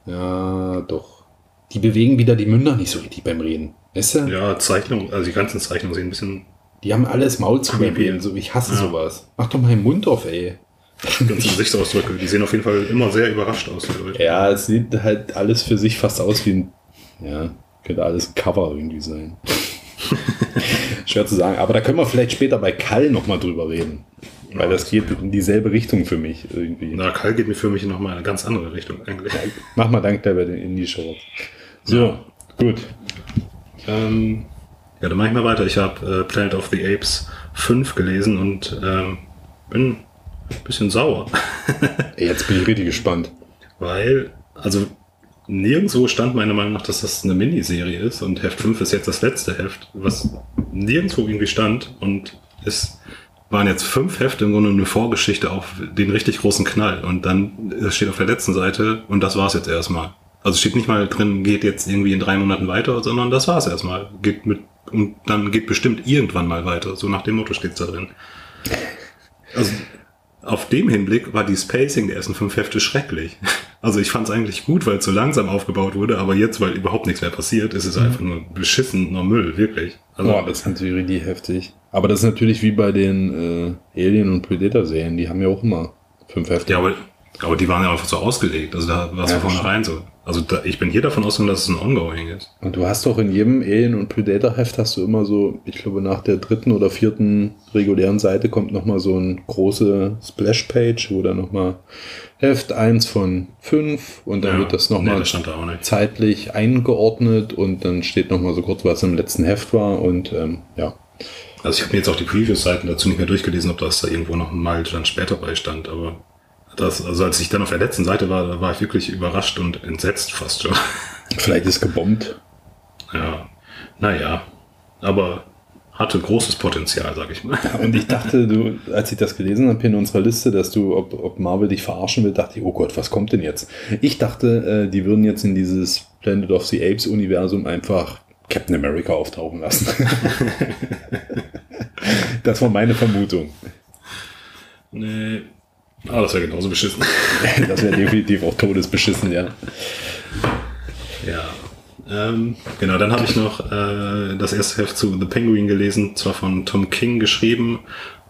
ja, doch. Die bewegen wieder die Münder nicht so richtig beim Reden. Weißt du? Ja, Zeichnung, also die ganzen Zeichnungen sehen ein bisschen Die haben alles Maul zu. Reden. So, ich hasse Ja. sowas. Mach doch mal den Mund auf, ey. ganze Gesichtsausdrücke. Die sehen auf jeden Fall immer sehr überrascht aus, die Leute. Ja, es sieht halt alles für sich fast aus wie ein, ja, könnte alles ein Cover irgendwie sein. [LAUGHS] Schwer zu sagen, aber da können wir vielleicht später bei Kall nochmal drüber reden. Weil das geht in dieselbe Richtung für mich irgendwie. Na, Kall geht mir für mich nochmal in eine ganz andere Richtung eigentlich. Mach mal Dank der bei den Indie-Shows. So, gut. Ähm, ja, dann mache ich mal weiter. Ich habe äh, Planet of the Apes 5 gelesen und ähm, bin ein bisschen sauer. [LAUGHS] Jetzt bin ich richtig gespannt. Weil, also nirgendwo stand meiner Meinung nach, dass das eine Miniserie ist und Heft 5 ist jetzt das letzte Heft, was nirgendwo irgendwie stand und es waren jetzt fünf Hefte im Grunde eine Vorgeschichte auf den richtig großen Knall und dann steht auf der letzten Seite und das war's jetzt erstmal. Also steht nicht mal drin, geht jetzt irgendwie in drei Monaten weiter, sondern das war's erstmal. Geht mit, und dann geht bestimmt irgendwann mal weiter. So nach dem Motto steht's da drin. Also auf dem Hinblick war die Spacing der ersten fünf Hefte schrecklich. Also ich fand es eigentlich gut, weil es so langsam aufgebaut wurde, aber jetzt, weil überhaupt nichts mehr passiert, ist es einfach nur beschissener Müll, wirklich. Also, Boah, das ist natürlich richtig heftig. Aber das ist natürlich wie bei den äh, Alien- und Predator-Serien. Die haben ja auch immer fünf Hefte. ja, aber, aber die waren ja einfach so ausgelegt. Also da war es Ja, von vornherein so. Also da, ich bin hier davon ausgegangen, dass es ein Ongoing ist. Und du hast doch in jedem Alien- und Predator-Heft hast du immer so, ich glaube nach der dritten oder vierten regulären Seite kommt nochmal so eine große Splash-Page, wo dann nochmal Heft 1 von 5 und dann Ja. wird das Nee, nochmal stand da zeitlich eingeordnet und dann steht nochmal so kurz, was im letzten Heft war und ähm, ja. Also ich habe mir jetzt auch die Preview-Seiten dazu nicht mehr durchgelesen, ob das da irgendwo noch mal dann später beistand, aber das, also als ich dann auf der letzten Seite war, da war ich wirklich überrascht und entsetzt fast schon. [LAUGHS] Vielleicht ist gebombt. Ja, naja, aber hatte großes Potenzial, sag ich mal. Und ich dachte, du, als ich das gelesen habe hier in unserer Liste, dass du, ob, ob Marvel dich verarschen will, dachte ich, oh Gott, was kommt denn jetzt? Ich dachte, äh, die würden jetzt in dieses Planet of the Apes Universum einfach Captain America auftauchen lassen. [LAUGHS] das war meine Vermutung. Nee. Ah, das wäre genauso beschissen. [LAUGHS] Das wäre definitiv auch todesbeschissen, ja. ja. Ähm, genau, dann habe ich noch äh, das erste Heft zu The Penguin gelesen, zwar von Tom King geschrieben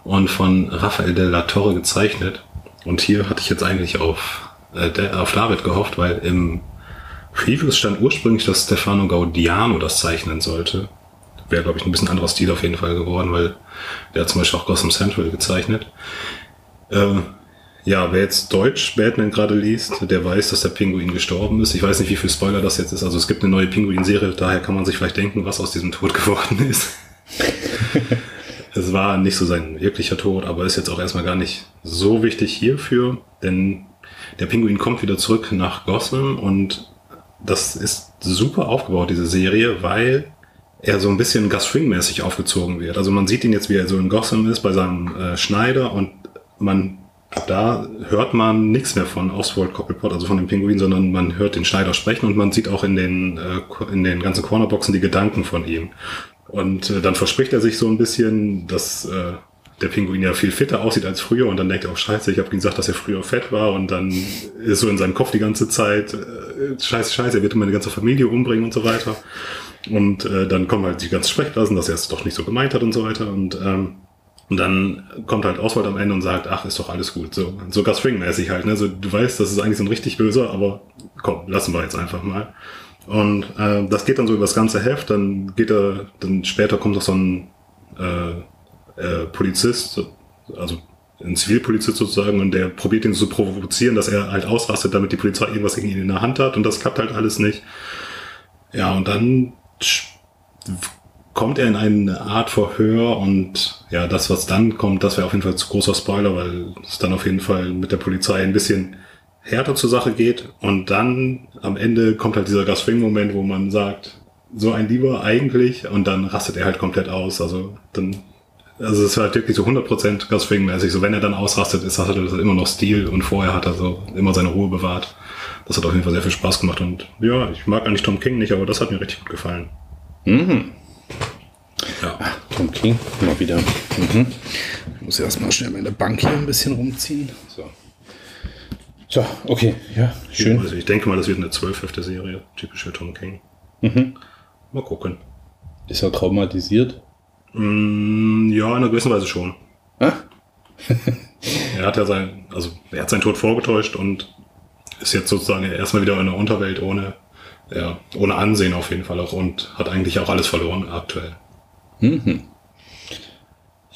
und von Rafael de la Torre gezeichnet. Und hier hatte ich jetzt eigentlich auf, äh, auf David gehofft, weil im Previews stand ursprünglich, dass Stefano Gaudiano das zeichnen sollte. Wäre, glaube ich, ein bisschen anderer Stil auf jeden Fall geworden, weil der hat zum Beispiel auch Gotham Central gezeichnet. Äh, ja, wer jetzt Deutsch Batman gerade liest, der weiß, dass der Pinguin gestorben ist. Ich weiß nicht, wie viel Spoiler das jetzt ist. Also es gibt eine neue Pinguin-Serie, daher kann man sich vielleicht denken, was aus diesem Tod [LAUGHS] geworden ist. es war nicht so sein wirklicher Tod, aber ist jetzt auch erstmal gar nicht so wichtig hierfür, denn der Pinguin kommt wieder zurück nach Gotham und das ist super aufgebaut, diese Serie, weil er so ein bisschen Gus Fring-mäßig aufgezogen wird. Also man sieht ihn jetzt, wie er so in Gotham ist bei seinem äh, Schneider und man da hört man nichts mehr von Oswald Cobblepot, also von dem Pinguin, sondern man hört den Schneider sprechen und man sieht auch in den, äh, in den ganzen Cornerboxen die Gedanken von ihm. Und äh, dann verspricht er sich so ein bisschen, dass äh, der Pinguin ja viel fitter aussieht als früher und dann denkt er auch, scheiße, ich habe ihm gesagt, dass er früher fett war und dann ist so in seinem Kopf die ganze Zeit, äh, scheiße, scheiße, er wird meine ganze Familie umbringen und so weiter. Und äh, dann kommen halt die ganzen Sprechblasen, dass er es doch nicht so gemeint hat und so weiter. Und, ähm, und dann kommt halt Oswald am Ende und sagt, ach, ist doch alles gut. So, so Gus halt. Ne? So, du weißt, das ist eigentlich so ein richtig böser, aber komm, lassen wir jetzt einfach mal. Und äh, das geht dann so über das ganze Heft, dann geht er, dann später kommt noch so ein äh, äh, Polizist, also ein Zivilpolizist sozusagen, und der probiert ihn zu provozieren, dass er halt ausrastet, damit die Polizei irgendwas gegen ihn in der Hand hat, und das klappt halt alles nicht. Ja, und dann kommt er in eine Art Verhör und ja, das, was dann kommt, das wäre auf jeden Fall zu großer Spoiler, weil es dann auf jeden Fall mit der Polizei ein bisschen härter zur Sache geht. Und dann am Ende kommt halt dieser Gas Fring-Moment, wo man sagt, so ein Lieber eigentlich, und dann rastet er halt komplett aus. Also dann also es war halt wirklich so 100% Gus Fring-mäßig. So wenn er dann ausrastet ist, das immer noch Stil und vorher hat er so immer seine Ruhe bewahrt. Das hat auf jeden Fall sehr viel Spaß gemacht und ja, ich mag eigentlich Tom King nicht, aber das hat mir richtig gut gefallen. Mhm. King, mal wieder. Mhm. Ich muss erstmal schnell meine Bank hier ein bisschen rumziehen. So. So, okay, ja, schön. Also ich denke mal, das wird eine 12 Serie, typisch für Tom King. Mhm. Mal gucken. Ist er traumatisiert? Mm, ja, in einer gewissen Weise schon. Ah? [LAUGHS] er hat ja sein, also er hat seinen Tod vorgetäuscht und ist jetzt sozusagen erstmal wieder in der Unterwelt ohne, ja, ohne Ansehen auf jeden Fall auch und hat eigentlich auch alles verloren aktuell. Mhm.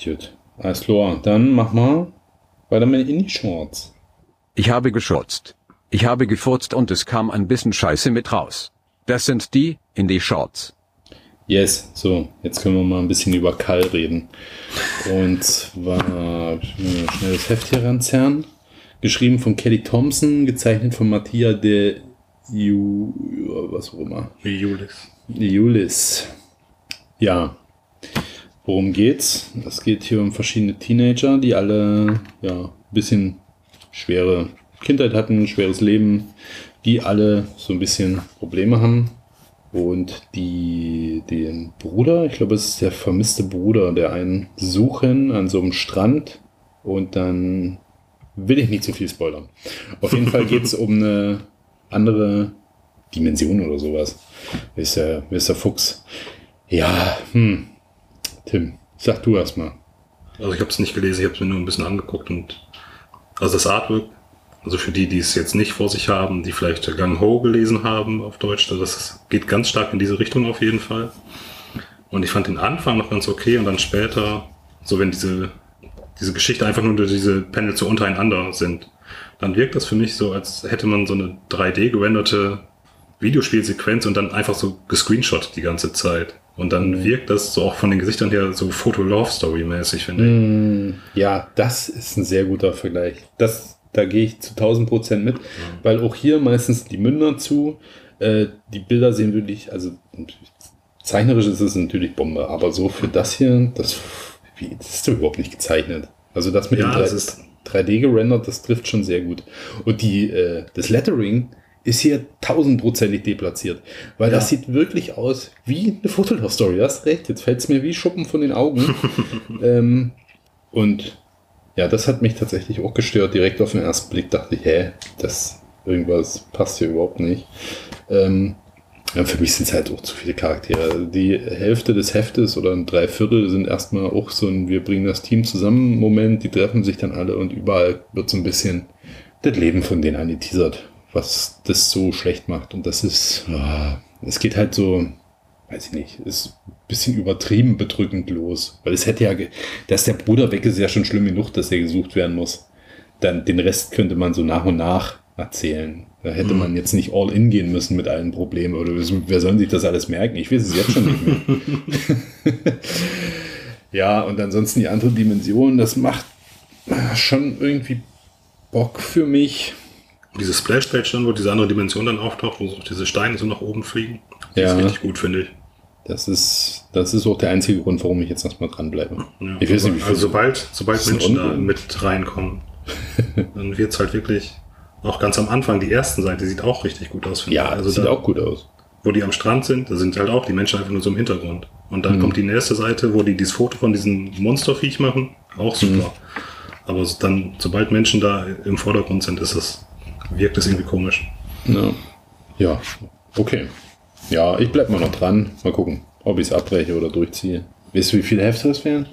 Gut. Alles klar. Dann mach mal weiter mit in die Shorts. Ich habe geschurzt. Ich habe gefurzt und es kam ein bisschen Scheiße mit raus. Das sind die, in die Shorts. Yes, so, jetzt können wir mal ein bisschen über Kall reden. Und zwar schnell das Heft hier ranzerren. Geschrieben von Kelly Thompson, gezeichnet von Mattia de Ju, was auch immer. Julis. Julis. Ja. Worum geht's? Es geht hier um verschiedene Teenager, die alle ja ein bisschen schwere Kindheit hatten, schweres Leben, die alle so ein bisschen Probleme haben. Und die, den Bruder, ich glaube, es ist der vermisste Bruder, der einen suchen an so einem Strand. Und dann will ich nicht zu viel spoilern. Auf jeden Fall geht es um eine andere Dimension oder sowas. Ist der, ist der Fuchs? Ja, hm. Tim, sag du erst mal. Also ich habe es nicht gelesen, ich habe es mir nur ein bisschen angeguckt und also das Artwork, also für die, die es jetzt nicht vor sich haben, die vielleicht Gang Ho gelesen haben auf Deutsch, das geht ganz stark in diese Richtung auf jeden Fall. Und ich fand den Anfang noch ganz okay und dann später, so wenn diese, diese Geschichte einfach nur durch diese Panel so untereinander sind, dann wirkt das für mich so, als hätte man so eine 3D gerenderte Videospielsequenz und dann einfach so gescreenshot die ganze Zeit. Und dann Mhm. wirkt das so auch von den Gesichtern her so Foto-Love-Story-mäßig, finde ich. Mm, ja, das ist ein sehr guter Vergleich. Das, da gehe ich zu 1000 Prozent mit, weil auch hier meistens die Münder zu. Äh, die Bilder sehen wirklich, also zeichnerisch ist es natürlich Bombe, aber so für das hier, das, wie, das ist doch überhaupt nicht gezeichnet. Also das mit Ja, dem 3, das ist- 3D gerendert, das trifft schon sehr gut. Und die, äh, das Lettering ist hier tausendprozentig deplatziert, weil das sieht wirklich aus wie eine Fotolove-Story. Du hast recht, jetzt fällt es mir wie Schuppen von den Augen. [LAUGHS] ähm, und ja, das hat mich tatsächlich auch gestört. Direkt auf den ersten Blick dachte ich, hä, das irgendwas passt hier überhaupt nicht. Ähm, ja, für mich sind es halt auch zu viele Charaktere. Die Hälfte des Heftes oder ein Dreiviertel sind erstmal auch so ein Wir bringen das Team zusammen Moment. Die treffen sich dann alle und überall wird so ein bisschen das Leben von denen angeteasert, was das so schlecht macht. Und das ist, ah, es geht halt so, weiß ich nicht, ist ein bisschen übertrieben bedrückend los. Weil es hätte ja, dass der Bruder weg ist, ist ja schon schlimm genug, dass er gesucht werden muss. Dann den Rest könnte man so nach und nach erzählen. Da hätte man jetzt nicht all in gehen müssen mit allen Problemen. Oder wer soll sich das alles merken? Ich weiß es jetzt schon nicht mehr. [LAUGHS] ja, und ansonsten die andere Dimension, das macht schon irgendwie Bock für mich. Diese Splash-Page dann, wo diese andere Dimension dann auftaucht, wo so diese Steine so nach oben fliegen. Die Ja. ist richtig gut, finde ich. Das ist, das ist auch der einzige Grund, warum ich jetzt erstmal dranbleibe. Ja. Ich weiß nicht, wie also sobald, sobald Menschen da mit reinkommen, [LAUGHS] dann wird's halt wirklich, auch ganz am Anfang, die ersten Seite sieht auch richtig gut aus. finde ja, das also sieht da, auch gut aus. wo die am Strand sind, da sind halt auch die Menschen einfach nur so im Hintergrund. Und Mhm. dann kommt die nächste Seite, wo die dieses Foto von diesem Monsterviech machen, auch super. Mhm. Aber dann, sobald Menschen da im Vordergrund sind, ist es, wirkt es irgendwie komisch. Ja. ja, okay. Ja, ich bleib mal noch dran. Mal gucken, ob ich es abbreche oder durchziehe. Weißt du, wie viele Hefte das wären?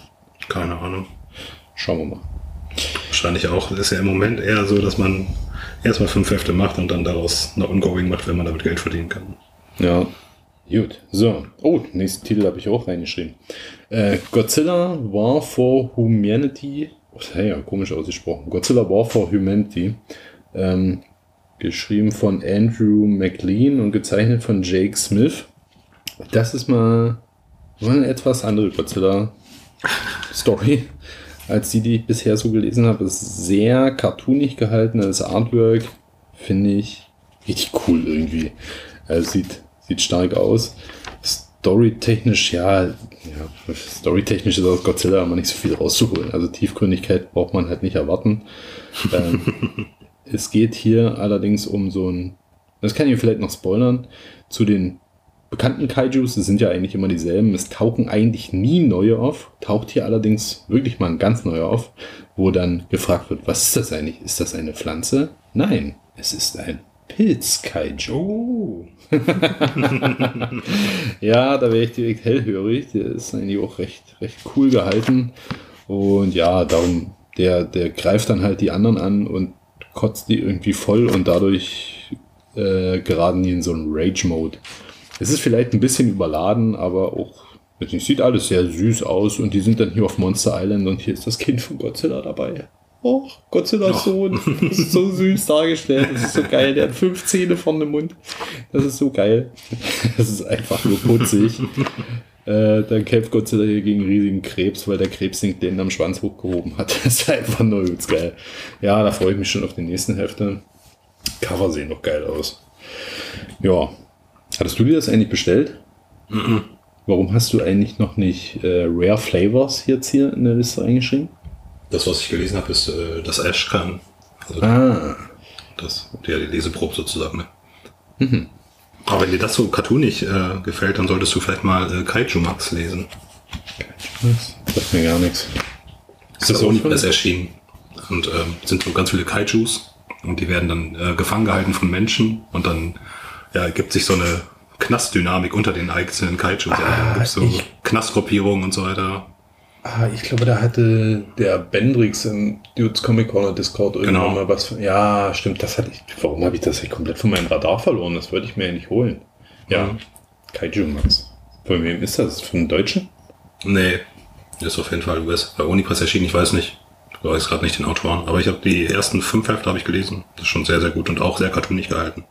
Keine Ahnung. Schauen wir mal. Wahrscheinlich auch. Ist ja im Moment eher so, dass man erstmal fünf Hefte macht und dann daraus eine Ongoing macht, wenn man damit Geld verdienen kann. Ja. Gut. So. Oh, nächsten Titel habe ich auch reingeschrieben. Äh, Godzilla War for Humanity. Oh, das ja komisch ausgesprochen. Godzilla War for Humanity. Ähm, geschrieben von Andrew McLean und gezeichnet von Jake Smith. Das ist mal, eine etwas andere Godzilla-Story, als die, die ich bisher so gelesen habe. Es ist sehr cartoonig gehalten. Das Artwork finde ich richtig cool irgendwie. Also sieht, sieht stark aus. Storytechnisch, ja, ja, storytechnisch ist aus Godzilla aber nicht so viel rauszuholen. Also Tiefgründigkeit braucht man halt nicht erwarten. ähm, [LAUGHS] es geht hier allerdings um so ein, das kann ich vielleicht noch spoilern, zu den bekannten Kaijus, es sind ja eigentlich immer dieselben, es tauchen eigentlich nie neue auf, taucht hier allerdings wirklich mal ein ganz neuer auf, wo dann gefragt wird, was ist das eigentlich? Ist das eine Pflanze? Nein, es ist ein Pilz-Kaiju. Oh. [LAUGHS] Ja, da wäre ich direkt hellhörig. Der ist eigentlich auch recht, recht cool gehalten. Und ja, darum, der, der greift dann halt die anderen an und kotzt die irgendwie voll und dadurch äh, geraten die in so einen Rage-Mode. Es ist vielleicht ein bisschen überladen, aber auch, nicht, sieht alles sehr süß aus und die sind dann hier auf Monster Island und hier ist das Kind von Godzilla dabei. Oh, Godzillas Sohn. Das ist so [LAUGHS] süß dargestellt. Das ist so geil. Der hat fünf Zähne vorne im Mund. Das ist so geil. Das ist einfach nur putzig. Äh, dann kämpft Godzilla hier gegen einen riesigen Krebs, weil der Krebs den am Schwanz hochgehoben hat. [LAUGHS] Das ist einfach nur übelst geil. Ja, da freue ich mich schon auf die nächsten Hefte. Cover sehen doch geil aus. Ja. Hattest du dir das eigentlich bestellt? Warum hast du eigentlich noch nicht äh, Rare Flavors jetzt hier in der Liste eingeschrieben? Das, was ich gelesen habe, ist, äh, dass Ash kann. Also Ah, das, ja, die Leseprobe sozusagen. Ne? Aber wenn dir das so cartoonig äh, gefällt, dann solltest du vielleicht mal äh, Kaiju Max lesen. das sagt mir gar nichts. Ist das ist erschienen. Und ähm, sind so ganz viele Kaijus und die werden dann äh, gefangen gehalten von Menschen und dann ja, ergibt sich so eine Knastdynamik unter den einzelnen Kaijus. ja, dann gibt's so ich- Knastgruppierungen und so weiter. Ah, ich glaube, da hatte der Bendrix im Dudes Comic Corner Discord irgendwann Genau. mal was. von- Ja, stimmt, das hatte ich. Warum habe ich das hier komplett von meinem Radar verloren? Das wollte ich mir ja nicht holen. Ja, Mhm. Kaiju Max. Von wem ist das? Von einem Deutschen? Nee, ist auf jeden Fall US. Bei Unipress erschienen, ich weiß nicht. Ich weiß gerade nicht den Autoren, aber ich habe die ersten fünf Hefte habe ich gelesen. Das ist schon sehr, sehr gut und auch sehr cartoonig gehalten.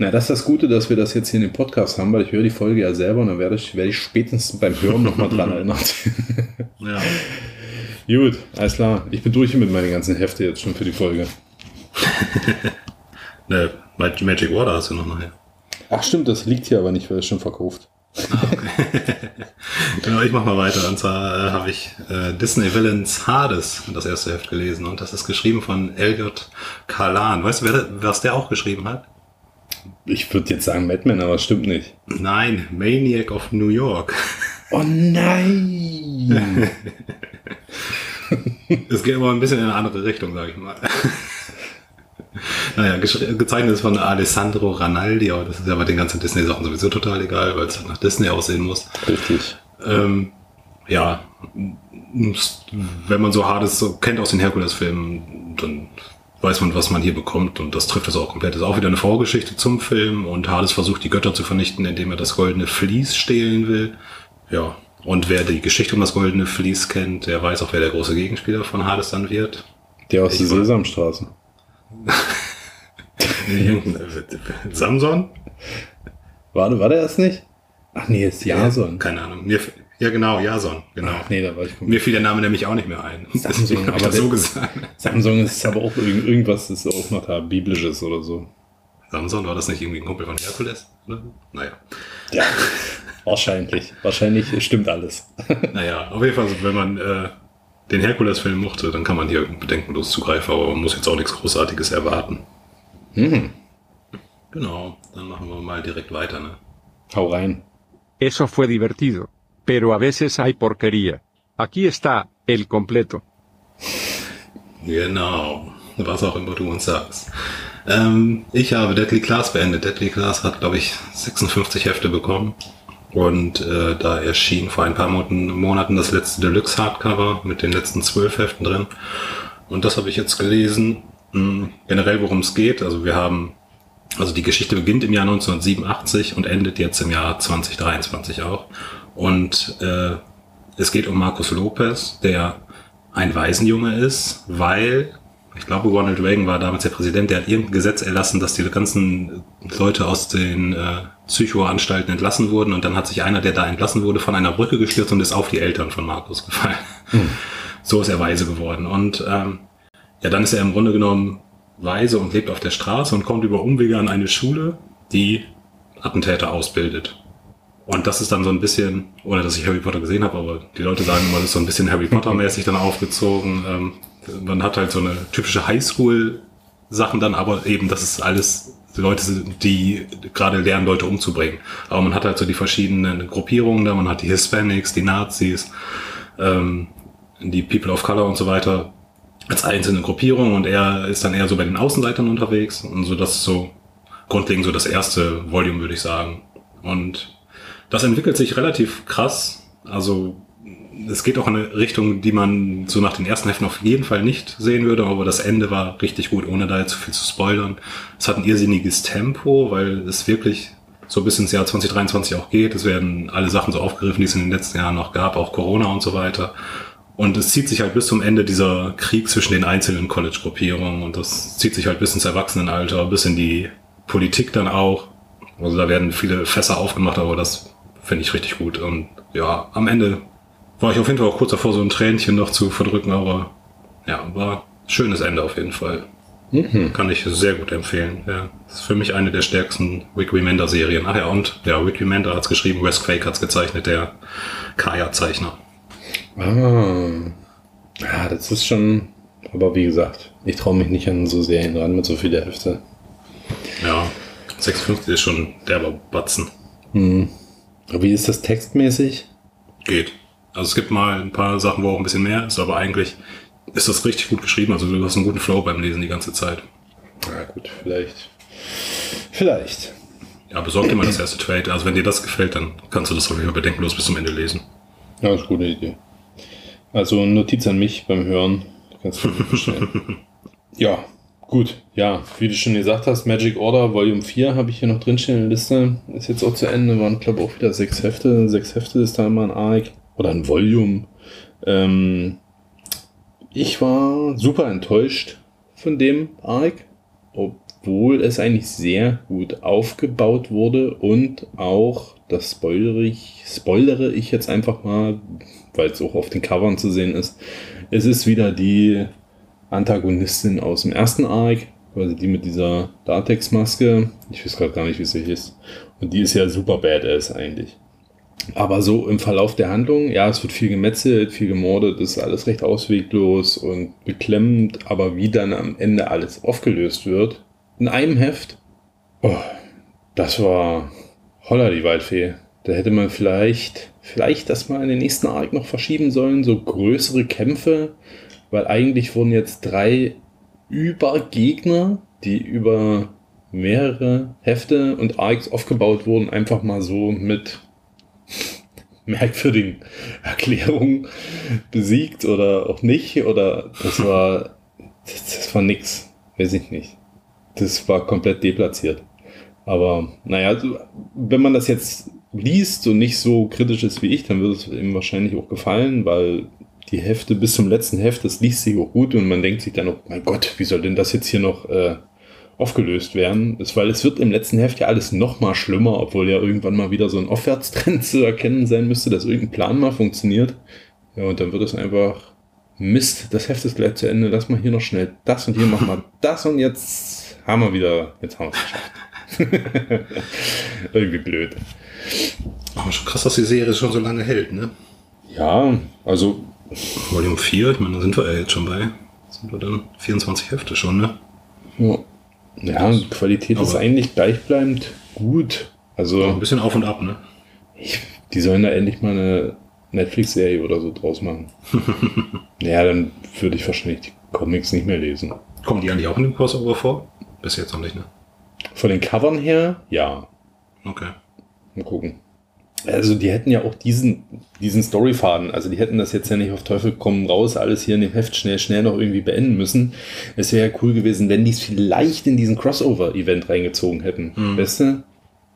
Na, das ist das Gute, dass wir das jetzt hier in dem Podcast haben, weil ich höre die Folge ja selber und dann werde ich, werde ich spätestens beim Hören nochmal dran [LAUGHS] erinnert. Ja. Gut, alles klar. Ich bin durch mit meinen ganzen Hefte jetzt schon für die Folge. [LAUGHS] Ne, Mag- Magic Water hast du noch nachher. Ach stimmt, das liegt hier aber nicht, weil es schon verkauft. [LAUGHS] Genau, ich mach mal weiter. Und zwar äh, habe ich äh, Disney Villains Hades, das erste Heft gelesen. Und das ist geschrieben von Elliot Kalan. Weißt du, wer, was der auch geschrieben hat? Ich würde jetzt sagen Madman, aber es stimmt nicht. Nein, Maniac of New York. Oh nein! [LAUGHS] Es geht aber ein bisschen in eine andere Richtung, sage ich mal. naja, gezeichnet ist von Alessandro Ranaldi, aber das ist ja bei den ganzen Disney-Sachen sowieso total egal, weil es nach Disney aussehen muss. Richtig. Ähm, ja, wenn man so Hades so kennt aus den Herkules-Filmen, dann weiß man, was man hier bekommt und das trifft es auch komplett. Das ist auch wieder eine Vorgeschichte zum Film und Hades versucht die Götter zu vernichten, indem er das goldene Vlies stehlen will. Ja, und wer die Geschichte um das goldene Vlies kennt, der weiß auch, wer der große Gegenspieler von Hades dann wird. Der aus Ich der Sesamstraße. [LAUGHS] Samson? War, war der das nicht? Ach nee, ist Jason. Keine Ahnung. Mir, Ja, genau, Jason, genau. Ach nee, da war ich Mir fiel der Name nämlich auch nicht mehr ein. Samsung, aber das so gesagt. Samsung ist aber auch irgend- irgendwas, das ist auch noch da biblisches oder so. Samson, war das nicht irgendwie ein Kumpel von Herkules? Oder? Naja. Ja, wahrscheinlich. Wahrscheinlich stimmt alles. Naja, auf jeden Fall, also, wenn man äh, den Herkules-Film mochte, dann kann man hier bedenkenlos zugreifen, aber man muss jetzt auch nichts Großartiges erwarten. Mhm. Genau, dann machen wir mal direkt weiter, ne? Hau rein. Eso fue divertido. Pero a veces hay porquería. Aquí está, el completo. Genau, was auch immer du uns sagst. Ähm, ich habe Deadly Class beendet. Deadly Class hat, glaube ich, 56 Hefte bekommen. Und äh, da erschien vor ein paar Monaten, das letzte Deluxe Hardcover mit den letzten zwölf Heften drin. Und das habe ich jetzt gelesen. Hm, generell, worum es geht. Also wir haben, also die Geschichte beginnt im Jahr 1987 und endet jetzt im Jahr 2023 auch. Und äh, es geht um Markus Lopez, der ein Waisenjunge ist, weil, ich glaube, Ronald Reagan war damals der Präsident, der hat irgendein Gesetz erlassen, dass die ganzen Leute aus den äh, Psychoanstalten entlassen wurden und dann hat sich einer, der da entlassen wurde, von einer Brücke gestürzt und ist auf die Eltern von Markus gefallen. [LAUGHS] So ist er weise geworden. Und ähm, ja, dann ist er im Grunde genommen weise und lebt auf der Straße und kommt über Umwege an eine Schule, die Attentäter ausbildet. Und das ist dann so ein bisschen, ohne dass ich Harry Potter gesehen habe, aber die Leute sagen immer, das ist so ein bisschen Harry Potter-mäßig dann aufgezogen. Ähm, man hat halt so eine typische Highschool-Sachen dann, aber eben, das ist alles Leute, die gerade lernen, Leute umzubringen. Aber man hat halt so die verschiedenen Gruppierungen da, man hat die Hispanics, die Nazis, ähm, die People of Color und so weiter als einzelne Gruppierung und er ist dann eher so bei den Außenseitern unterwegs und so das ist so grundlegend so das erste Volume, würde ich sagen. Und das entwickelt sich relativ krass. Also es geht auch in eine Richtung, die man so nach den ersten Heften auf jeden Fall nicht sehen würde, aber das Ende war richtig gut, ohne da jetzt zu viel zu spoilern. Es hat ein irrsinniges Tempo, weil es wirklich so bis ins Jahr 2023 auch geht. Es werden alle Sachen so aufgegriffen, die es in den letzten Jahren noch gab, auch Corona und so weiter. Und es zieht sich halt bis zum Ende dieser Krieg zwischen den einzelnen College-Gruppierungen und das zieht sich halt bis ins Erwachsenenalter, bis in die Politik dann auch. Also da werden viele Fässer aufgemacht, aber das finde ich richtig gut. Und ja, am Ende war ich auf jeden Fall auch kurz davor, so ein Tränchen noch zu verdrücken, aber ja, war ein schönes Ende auf jeden Fall. Kann ich sehr gut empfehlen. Ja, ist für mich eine der stärksten Rick Remender Serien. Ach ja, und ja, Rick Remender hat's geschrieben, Wes Quake hat's gezeichnet, der Kaya-Zeichner. Ah. Ja, das ist schon. Aber wie gesagt, ich traue mich nicht an so Serien ran mit so vielen Hefte. Ja, 56 ist schon derber Batzen. Aber Wie ist das textmäßig? Geht. Also es gibt mal ein paar Sachen, wo auch ein bisschen mehr ist, aber eigentlich ist das richtig gut geschrieben. Also du hast einen guten Flow beim Lesen die ganze Zeit. Na gut, vielleicht. Vielleicht. Ja, besorg dir mal das erste Trade. Also wenn dir das gefällt, dann kannst du das auf jeden Fall bedenkenlos bis zum Ende lesen. Ja, ist eine gute Idee. Also Notiz an mich beim Hören. Du kannst [LAUGHS] bestellen. ja, gut. Ja, wie du schon gesagt hast, Magic Order Volume 4 habe ich hier noch drinstehen in der Liste. Ist jetzt auch zu Ende. Waren, glaube ich, auch wieder sechs Hefte. Sechs Hefte ist da immer ein Arc. Oder ein Volume. Ähm, ich war super enttäuscht von dem Arc. Obwohl es eigentlich sehr gut aufgebaut wurde und auch, das spoilere ich, spoilere ich jetzt einfach mal, weil es auch auf den Covern zu sehen ist. Es ist wieder die Antagonistin aus dem ersten Arc, quasi die mit dieser Datex-Maske. Ich weiß gerade gar nicht, wie sie hieß. Und die ist ja super badass eigentlich. Aber so im Verlauf der Handlung, ja, es wird viel gemetzelt, viel gemordet, ist alles recht ausweglos und beklemmend, aber wie dann am Ende alles aufgelöst wird, in einem Heft, oh, das war holla die Waldfee. Da hätte man vielleicht, vielleicht das mal in den nächsten Arc noch verschieben sollen, so größere Kämpfe, weil eigentlich wurden jetzt drei Übergegner, die über mehrere Hefte und Arcs aufgebaut wurden, einfach mal so mit [LAUGHS] merkwürdigen Erklärungen besiegt oder auch nicht. Oder das war, das, das war nix. Weiß ich nicht. Das war komplett deplatziert. Aber naja, so, wenn man das jetzt liest und nicht so kritisch ist wie ich, dann wird es ihm wahrscheinlich auch gefallen, weil die Hefte bis zum letzten Heft, das liest sich auch gut und man denkt sich dann auch, mein Gott, wie soll denn das jetzt hier noch äh, aufgelöst werden. Ist, weil es wird im letzten Heft ja alles noch mal schlimmer, obwohl ja irgendwann mal wieder so ein Aufwärtstrend [LAUGHS] zu erkennen sein müsste, dass irgendein Plan mal funktioniert. Ja, und dann wird es einfach Mist, das Heft ist gleich zu Ende, lass mal hier noch schnell das und hier machen [LAUGHS] wir das und jetzt haben wir wieder, jetzt haben wir es geschafft. [LAUGHS] Irgendwie blöd. Aber schon krass, dass die Serie schon so lange hält, ne? Ja, also Volume 4, ich meine, da sind wir ja jetzt schon bei. Sind wir dann 24 Hefte schon, ne? Ja, ja die Qualität ist eigentlich gleichbleibend gut. Also, Ein bisschen auf und ab, ne? ich, die sollen da endlich mal eine Netflix-Serie oder so draus machen. [LAUGHS] ja, dann würde ich wahrscheinlich die Comics nicht mehr lesen. Kommen die eigentlich auch in dem Crossover vor? Bis jetzt noch nicht, ne? Von den Covern her, ja. Okay. Mal gucken. Also die hätten ja auch diesen, diesen Storyfaden, also die hätten das jetzt ja nicht auf Teufel komm raus, alles hier in dem Heft schnell, schnell noch irgendwie beenden müssen. Es wäre ja cool gewesen, wenn die es vielleicht in diesen Crossover-Event reingezogen hätten. Weißt du?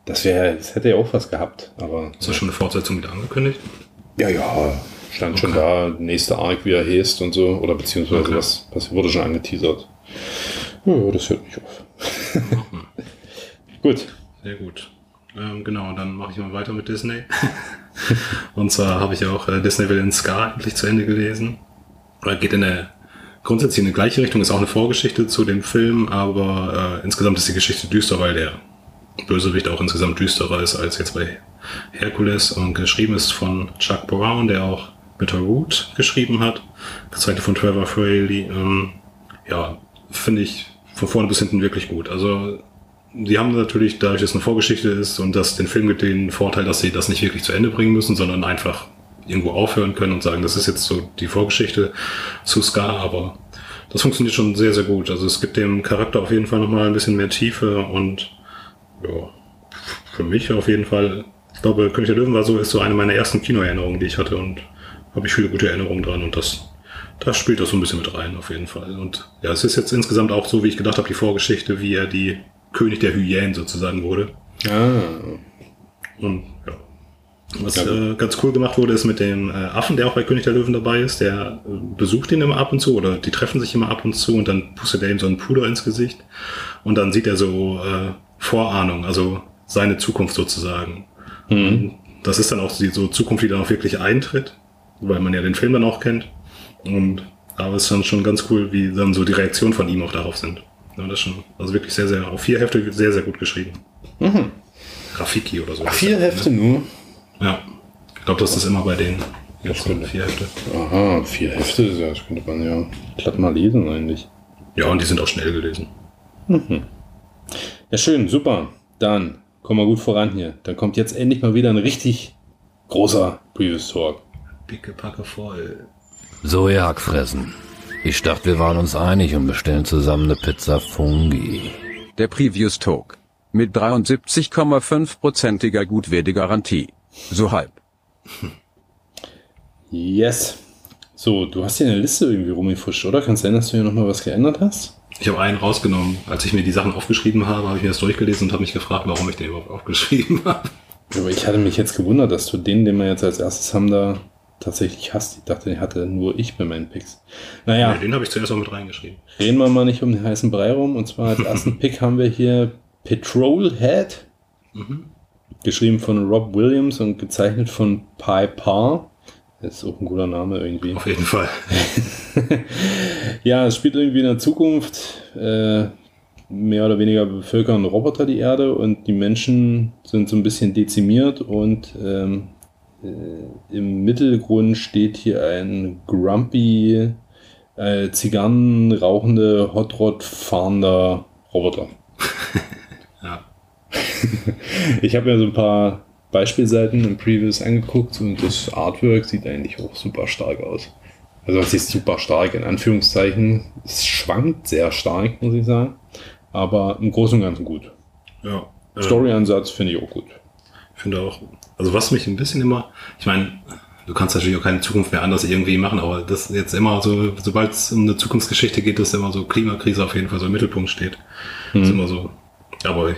Das wäre, das hätte ja auch was gehabt. Aber Ist da schon eine Fortsetzung wieder angekündigt? ja, ja, stand schon da, nächster Arc, wie er heißt und so, oder beziehungsweise Okay. was, was wurde schon angeteasert. Ja, das hört nicht auf. [LAUGHS] Gut. Sehr gut. Ähm, genau, dann mache ich mal weiter mit Disney. [LAUGHS] und zwar habe ich auch äh, Disney Will in Scar endlich zu Ende gelesen. Oder geht in der grundsätzlich in die gleiche Richtung, ist auch eine Vorgeschichte zu dem Film, aber äh, insgesamt ist die Geschichte düster, weil der Bösewicht auch insgesamt düsterer ist als jetzt bei Hercules und geschrieben ist von Chuck Brown, der auch Bitter Root geschrieben hat. Gezeichnet von Trevor Fraley. Ähm, ja, finde ich von vorne bis hinten wirklich gut. Also die haben natürlich, dadurch, dass es eine Vorgeschichte ist und dass den Film gibt den Vorteil, dass sie das nicht wirklich zu Ende bringen müssen, sondern einfach irgendwo aufhören können und sagen, das ist jetzt so die Vorgeschichte zu Scar, aber das funktioniert schon sehr, sehr gut. Also es gibt dem Charakter auf jeden Fall nochmal ein bisschen mehr Tiefe und ja, für mich auf jeden Fall, ich glaube, König der Löwen war so, ist so eine meiner ersten Kinoerinnerungen, die ich hatte und habe ich viele gute Erinnerungen dran und das, das spielt das so ein bisschen mit rein, auf jeden Fall. Und ja, es ist jetzt insgesamt auch so, wie ich gedacht habe, die Vorgeschichte, wie er die König der Hyänen sozusagen wurde. Ah, Und ja. Was äh, ganz cool gemacht wurde, ist mit dem äh, Affen, der auch bei König der Löwen dabei ist, der äh, besucht ihn immer ab und zu oder die treffen sich immer ab und zu und dann pustet er ihm so einen Puder ins Gesicht und dann sieht er so äh, Vorahnung, also seine Zukunft sozusagen. Und das ist dann auch die so Zukunft, die dann auch wirklich eintritt, weil man ja den Film dann auch kennt. Und aber es ist dann schon ganz cool, wie dann so die Reaktionen von ihm auch darauf sind. Ja, das ist schon, also wirklich sehr, sehr, auf vier Hefte sehr, sehr gut geschrieben. Rafiki oder so. ach, vier Hefte nur? Ja. Ich glaube, das ist immer bei denen. Das Jetzt sind vier Hefte. Aha, vier Hefte, ja, das könnte man ja glatt mal lesen eigentlich. Ja, und die sind auch schnell gelesen. Ja, schön, super. Dann kommen wir gut voran hier. Dann kommt jetzt endlich mal wieder ein richtig großer Previous Talk. Picke, packe voll. So, ihr Hackfressen. Ich dachte, wir waren uns einig und bestellen zusammen eine Pizza Fungi. Der Previous Talk. Mit 73,5%iger Gutwertegarantie. So halb. [LAUGHS] Yes. So, du hast hier eine Liste irgendwie rumgefuscht, oder? Kann es sein, dass du hier nochmal was geändert hast? Ich habe einen rausgenommen. Als ich mir die Sachen aufgeschrieben habe, habe ich mir das durchgelesen und habe mich gefragt, warum ich den überhaupt aufgeschrieben [LAUGHS] habe. Aber ich hatte mich jetzt gewundert, dass du den, den wir jetzt als erstes haben, da tatsächlich hast. Ich dachte, den hatte nur ich bei meinen Picks. Naja, Nee, den habe ich zuerst auch mit reingeschrieben. reden wir mal nicht um den heißen Brei rum. Und zwar als ersten [LAUGHS] Pick haben wir hier Petrolhead. Geschrieben von Rob Williams und gezeichnet von Pi Par. Das ist auch ein guter Name irgendwie. Auf jeden Fall. [LAUGHS] Ja, es spielt irgendwie in der Zukunft. Äh, mehr oder weniger bevölkern Roboter die Erde und die Menschen sind so ein bisschen dezimiert und ähm, äh, im Mittelgrund steht hier ein grumpy, äh, Zigarren rauchende, Hot Rod fahrender Roboter. [LAUGHS] Ja. [LAUGHS] Ich habe mir so ein paar Beispielseiten im Previous angeguckt und das Artwork sieht eigentlich auch super stark aus. Also was ist super stark in Anführungszeichen. Es schwankt sehr stark, muss ich sagen. Aber im Großen und Ganzen gut. Ja. Äh, Storyansatz finde ich auch gut. Ich finde auch, also was mich ein bisschen immer, ich meine, du kannst natürlich auch keine Zukunft mehr anders irgendwie machen, aber das jetzt immer so, sobald es um eine Zukunftsgeschichte geht, dass immer so Klimakrise auf jeden Fall so im Mittelpunkt steht. Ist immer so. Aber ich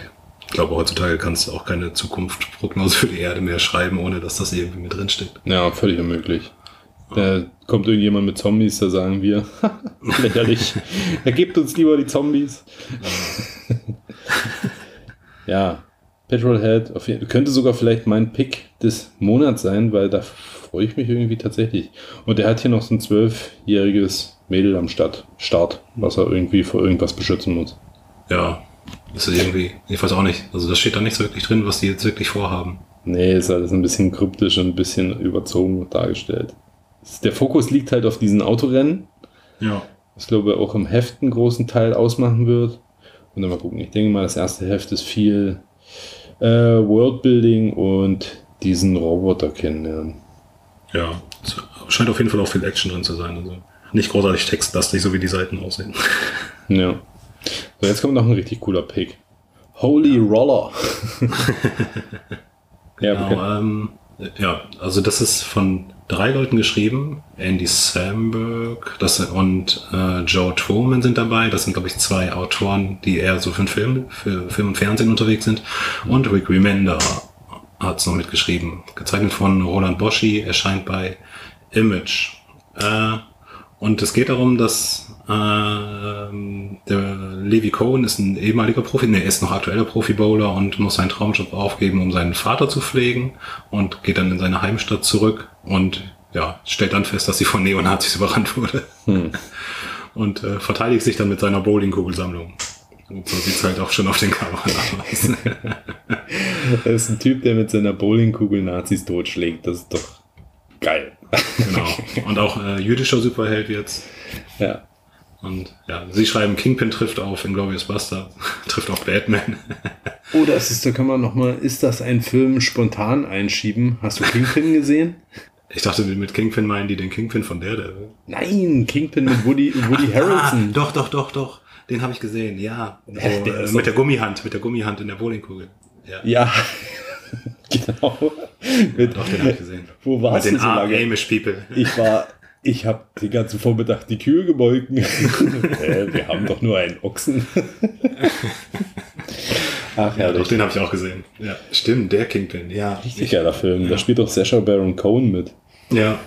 glaube, heutzutage kannst du auch keine Zukunftsprognose für die Erde mehr schreiben, ohne dass das irgendwie mit drin steckt. Ja, völlig unmöglich. Da kommt irgendjemand mit Zombies, da sagen wir, [LAUGHS] lächerlich. [LAUGHS] Er gibt uns lieber die Zombies. ja, [LAUGHS] Petrolhead auf jeden, könnte sogar vielleicht mein Pick des Monats sein, weil da freue ich mich irgendwie tatsächlich. Und er hat hier noch so ein zwölfjähriges Mädel am Start, Start, was er irgendwie vor irgendwas beschützen muss. Ja, ist irgendwie, ich weiß auch nicht. Also das steht da nicht so wirklich drin, was die jetzt wirklich vorhaben. Nee, ist alles ein bisschen kryptisch und ein bisschen überzogen dargestellt. Der Fokus liegt halt auf diesen Autorennen, Ja. was ich glaube auch im Heft einen großen Teil ausmachen wird. Und dann mal gucken. Ich denke mal, das erste Heft ist viel äh, Worldbuilding und diesen Roboter kennenlernen. Ja. Scheint auf jeden Fall auch viel Action drin zu sein. Also nicht großartig textlastig, so wie die Seiten aussehen. [LAUGHS] Ja. So, jetzt kommt noch ein richtig cooler Pick. Holy Roller. [LAUGHS] ja, Genau, ähm, ja, also das ist von drei Leuten geschrieben. Andy Samberg das, und äh, Joe Truman sind dabei. Das sind, glaube ich, zwei Autoren, die eher so für Film, für Film und Fernsehen unterwegs sind. Und Rick Remender hat es noch mitgeschrieben. Gezeichnet von Roland Boschi, erscheint bei Image. Äh, und es geht darum, dass ähm, der Levi Cohen ist ein ehemaliger Profi, nee, er ist noch aktueller Profi-Bowler und muss seinen Traumjob aufgeben, um seinen Vater zu pflegen und geht dann in seine Heimstadt zurück und ja, stellt dann fest, dass sie von Neonazis [LAUGHS] überrannt wurde. Und äh, verteidigt sich dann mit seiner Bowlingkugelsammlung. Und so sieht's halt auch schon auf den Cover aus. Das [LAUGHS] ist ein Typ, der mit seiner Bowlingkugel Nazis totschlägt. Das ist doch geil. genau. Und auch äh, jüdischer Superheld jetzt. Ja. Und ja, sie schreiben, Kingpin trifft auf Inglourious Buster, [LAUGHS] trifft auf Batman. [LAUGHS] Oh, das ist, da kann man nochmal, ist das ein Film spontan einschieben? Hast du Kingpin gesehen? Ich dachte, mit Kingpin meinen die den Kingpin von Daredevil. Nein, Kingpin mit Woody, Woody Harrelson. Ah, doch, doch, doch, doch. Den habe ich gesehen, ja. Wo, Äh, der äh, mit der Gummihand, mit der Gummihand in der Bowlingkugel. Ja, Ja, [LAUGHS] genau. Mit, doch, den habe ich gesehen. Wo warst mit du den so lange? Amish People. Ich war, ich habe den ganzen Vormittag die Kühe gemolken. [LAUGHS] äh, wir haben doch nur einen Ochsen. [LAUGHS] Ach, Doch, herrlich. den habe ich auch gesehen. Ja, stimmt, der Kingpin, ja. Richtig geiler Film. Da spielt auch Sacha Baron Cohen mit. Ja,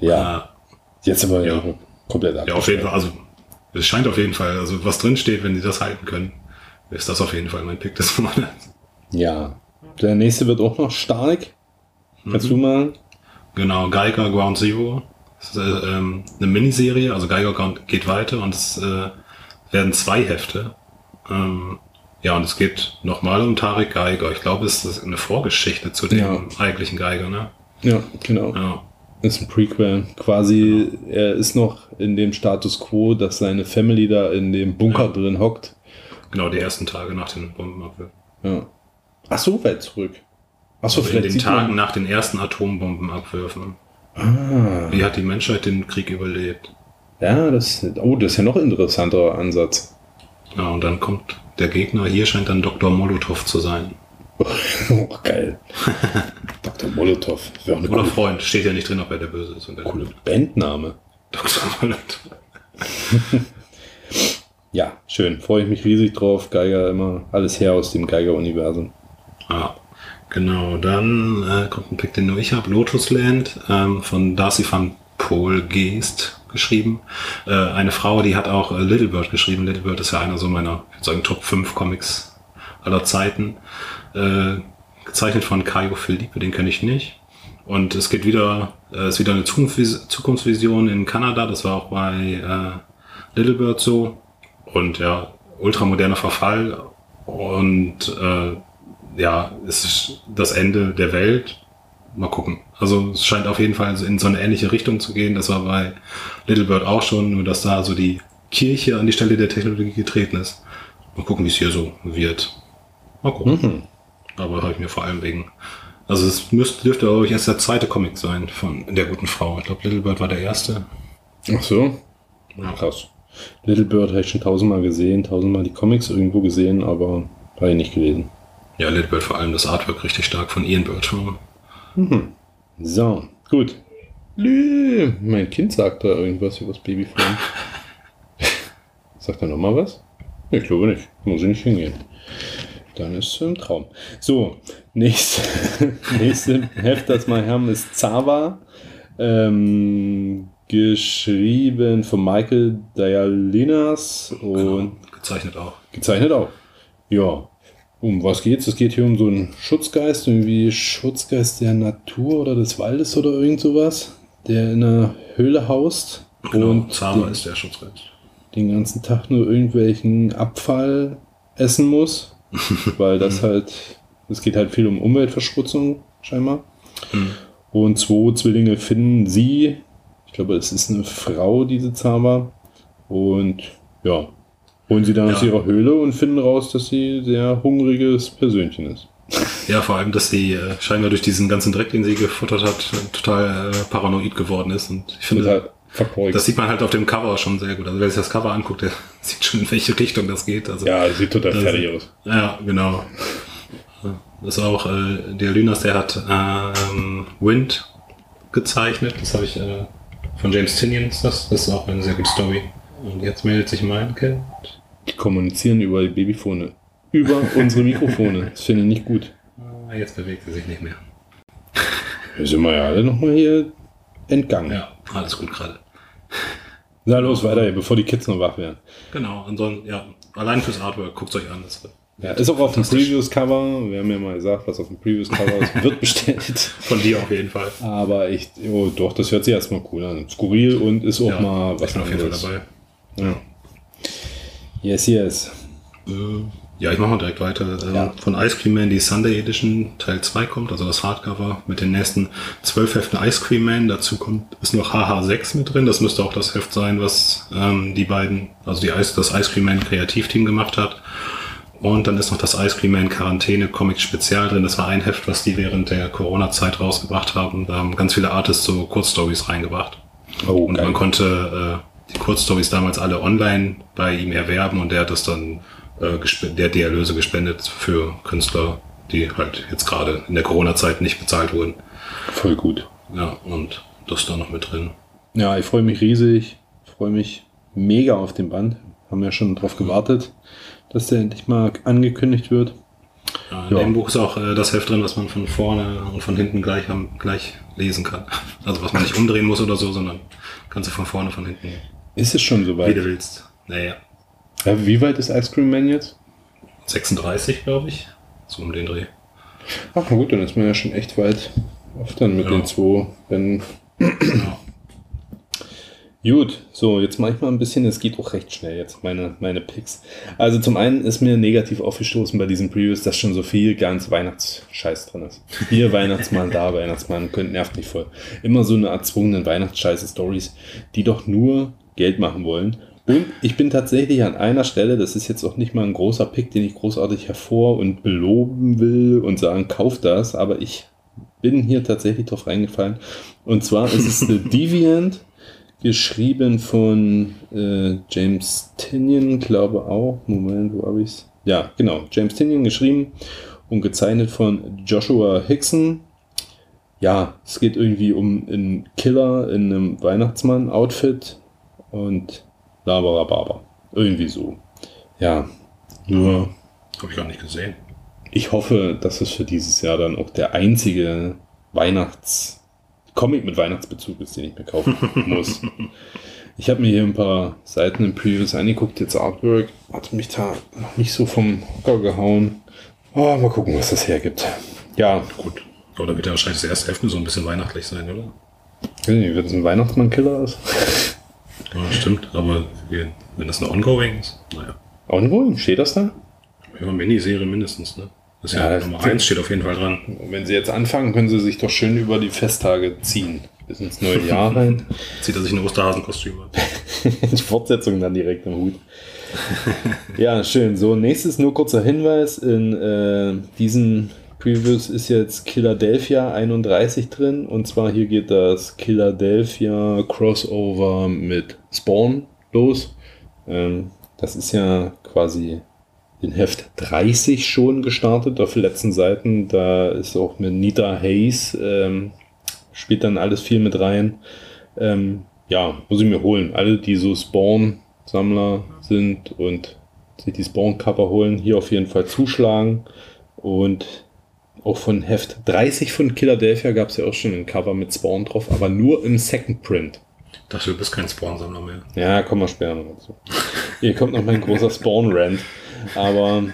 Ja, ja. jetzt aber Ja. komplett ja, auf jeden Fall. Also, es scheint auf jeden Fall, also was drin steht, wenn sie das halten können, ist das auf jeden Fall mein Pick des Monats. Ja. Der nächste wird auch noch stark. Kannst du mal? Genau, Geiger Ground Zero. Das ist äh, ähm, eine Miniserie, also Geiger Ground geht weiter und es äh, werden zwei Hefte. Ähm, ja, und es geht nochmal um Tarek Geiger. Ich glaube, es ist eine Vorgeschichte zu dem Ja. eigentlichen Geiger, ne? Ja, genau. Ja. Ist ein Prequel. Quasi, er ist noch in dem Status quo, dass seine Family da in dem Bunker drin hockt. Genau, die ersten Tage nach den Bombenabwürfen. Ja. Ach so, weit zurück. Ach so, Also in vielleicht den sieht Tagen nach den ersten Atombombenabwürfen. ah, Wie hat die Menschheit den Krieg überlebt? ja, das, oh, das ist ja noch ein interessanterer Ansatz. Ja, und dann kommt der Gegner, hier scheint dann Dr. Molotow zu sein. [LAUGHS] oh, geil. [LAUGHS] Dr. Molotow. Oder coole, Freund, steht ja nicht drin, ob er der Böse ist. Und der coole Bandname. Dr. Molotow. [LAUGHS] Ja, schön. Freue ich mich riesig drauf. Geiger immer alles her aus dem Geiger-Universum. Ja, genau. Dann äh, kommt ein Pick, den nur ich habe. Lotusland ähm, von Darcy van Poel Geest geschrieben. Äh, eine Frau, die hat auch äh, Little Bird geschrieben. Little Bird ist ja einer so meiner, ich würde sagen, Top 5 Comics aller Zeiten. Äh, gezeichnet von Caio Felipe, den kenne ich nicht. Und es geht wieder, äh, ist wieder eine Zukunftsvis Zukunftsvision in Kanada. Das war auch bei äh, Little Bird so. Und ja, ultramoderner Verfall. Und äh, ja, es ist das Ende der Welt. Mal gucken. Also es scheint auf jeden Fall in so eine ähnliche Richtung zu gehen. Das war bei Little Bird auch schon, nur dass da so die Kirche an die Stelle der Technologie getreten ist. Mal gucken, wie es hier so wird. Mal gucken. Aber habe ich mir vor allem wegen. Also es müsste, dürfte, glaube ich, erst der zweite Comic sein von der guten Frau. Ich glaube, Little Bird war der erste. Ach so. Krass. Little Bird habe ich schon tausendmal gesehen, tausendmal die Comics irgendwo gesehen, aber habe ich nicht gelesen. Ja, Little Bird vor allem das Artwork richtig stark von Ian Bertram. So, gut. Lü, mein Kind sagt da irgendwas über das Babyfilm. [LAUGHS] sagt er nochmal was? Ich glaube nicht. Muss ich nicht hingehen. Dann ist es ein Traum. So, nächste, [LAUGHS] nächste Heft, das wir haben, ist Zava. Ähm, geschrieben von Michael Dialinas und Gezeichnet auch. Gezeichnet auch. Ja. Um was geht's? Es geht hier um so einen Schutzgeist, irgendwie Schutzgeist der Natur oder des Waldes oder irgend sowas, der in einer Höhle haust Genau, und den, ist der Schutzgeist. den ganzen Tag nur irgendwelchen Abfall essen muss, [LAUGHS] weil das halt, es geht halt viel um Umweltverschmutzung scheinbar. Und zwei Zwillinge finden sie, ich glaube, es ist eine Frau, diese Zara, und ja, holen sie dann Ja. aus ihrer Höhle und finden raus, dass sie sehr hungriges Persönchen ist. Ja, vor allem, dass sie äh, scheinbar durch diesen ganzen Dreck, den sie gefuttert hat, total äh, paranoid geworden ist. Und ich finde, Total das sieht man halt auf dem Cover schon sehr gut. Also wer sich das Cover anguckt, der [LAUGHS] sieht schon, in welche Richtung das geht. Also, ja, sieht total fertig aus. Ja, genau. Das ist auch, äh, der Lynas, der hat ähm, Wind gezeichnet. Das habe ich äh, von James Tinian ist das. Das ist auch eine sehr gute Story. Und jetzt meldet sich mein Kind. Die kommunizieren über die Babyfone. Über [LAUGHS] unsere Mikrofone. Das finde ich nicht gut. Ah, Jetzt bewegt sie sich nicht mehr. Da sind wir ja alle nochmal hier entgangen. Ja, alles gut gerade. Na los, weiter, hier, bevor die Kids noch wach werden. Genau, ansonsten, ja, allein fürs Artwork, guckt euch an. Das wird Ja, ist auch auf dem. Previous-Cover. Wir haben ja mal gesagt, was auf dem Previous-Cover ist, wird bestellt. [LAUGHS] Von dir auf jeden Fall. Aber ich, oh, doch, das hört sich erstmal cool an. Skurril und ist auch Ja, mal ich was bin auf jeden Fall anderes. dabei. Ja. Yes, yes. Ja, ich mache mal direkt weiter. Ähm, Ja. Von Ice Cream Man die Sunday Edition Teil 2 kommt, also das Hardcover mit den nächsten zwölf Heften Ice Cream Man. Dazu kommt ist noch HH6 mit drin. Das müsste auch das Heft sein, was ähm, die beiden, also die Ice, das Ice Cream Man Kreativteam gemacht hat. Und dann ist noch das Ice Cream Man Quarantäne Comic Spezial drin. Das war ein Heft, was die während der Corona-Zeit rausgebracht haben. Da haben ganz viele Artists so Kurzstories reingebracht. Oh, Und geil. man konnte äh, die Kurzstories damals alle online bei ihm erwerben und der hat das dann, äh, der hat die Erlöse gespendet für Künstler, die halt jetzt gerade in der Corona-Zeit nicht bezahlt wurden. Voll gut. Ja, und das ist da noch mit drin. Ja, ich freue mich riesig. Ich freue mich mega auf den Band. Haben ja schon drauf gewartet, dass der endlich mal angekündigt wird. Ja, in Ja. dem Buch ist auch äh, das Heft drin, was man von vorne und von hinten gleich, am, gleich lesen kann. Also was man nicht umdrehen muss oder so, sondern kannst du von vorne, von hinten, Ist es schon wie soweit? du willst. Naja, Ja, wie weit ist Ice Cream Man jetzt? 36 glaube ich, so um den Dreh. Ach na gut, dann ist man ja schon echt weit auf dann mit Ja. den zwei. Wenn Ja. Gut, so, jetzt mache ich mal ein bisschen, es geht auch recht schnell jetzt, meine, meine Picks. Also zum einen ist mir negativ aufgestoßen bei diesen Previews, dass schon so viel ganz Weihnachtsscheiß drin ist. Hier Weihnachtsmann, da Weihnachtsmann, könnt nervt mich voll. Immer so eine erzwungenen Weihnachtsscheiße-Stories, die doch nur Geld machen wollen. Und ich bin tatsächlich an einer Stelle, das ist jetzt auch nicht mal ein großer Pick, den ich großartig hervor und beloben will und sagen, kauft das, aber ich bin hier tatsächlich drauf reingefallen. Und zwar ist es The [LAUGHS] Deviant, geschrieben von äh, James Tinian, glaube auch. Moment, wo habe ich's? Ja, genau. James Tinian geschrieben und gezeichnet von Joshua Hickson. Ja, es geht irgendwie um einen Killer in einem Weihnachtsmann-Outfit und Laberababa. Irgendwie so. Ja, nur Habe ich gar nicht gesehen. ich hoffe, dass es für dieses Jahr dann auch der einzige Weihnachts Comic mit Weihnachtsbezug ist, den ich mir kaufen [LAUGHS] muss. Ich habe mir hier ein paar Seiten im Previews angeguckt, jetzt Artwork, hat mich da noch nicht so vom Hocker gehauen. Oh, mal gucken, was das hergibt. Ja, Gut. Aber da wird ja wahrscheinlich das erste nur so ein bisschen weihnachtlich sein, oder? ich weiß nicht, wenn es ein Weihnachtsmann-Killer ist. Ja, stimmt. Aber wenn das eine Ongoing ist, naja. Ongoing, steht das da? Ja, Miniserie mindestens, ne? Das ist Ja, ja, Nummer 1 steht auf jeden Fall dran. Wenn sie jetzt anfangen, können sie sich doch schön über die Festtage ziehen. Bis ins neue [LAUGHS] Jahr rein. Zieht er sich ein Osterhasenkostüm an. [LAUGHS] Die Fortsetzung dann direkt im Hut. ja, schön. So, nächstes nur kurzer Hinweis. In äh, diesen Previews ist jetzt Philadelphia 31 drin. Und zwar hier geht das Philadelphia Crossover mit Spawn los. Ähm, das ist ja quasi in Heft 30 schon gestartet auf den letzten Seiten. Da ist auch mit Nita Hayes, ähm, spielt dann alles viel mit rein. Ähm, ja, muss ich mir holen. Alle, die so Spawn-Sammler sind und sich die Spawn-Cover holen, hier auf jeden Fall zuschlagen. Und auch von Heft 30 von Philadelphia gab es ja auch schon ein Cover mit Spawn drauf, aber nur im Second Print. Du bist kein Spawn-Sammler mehr. Ja, kommen wir später noch dazu. Hier kommt noch mein großer Spawn-Rant. Aber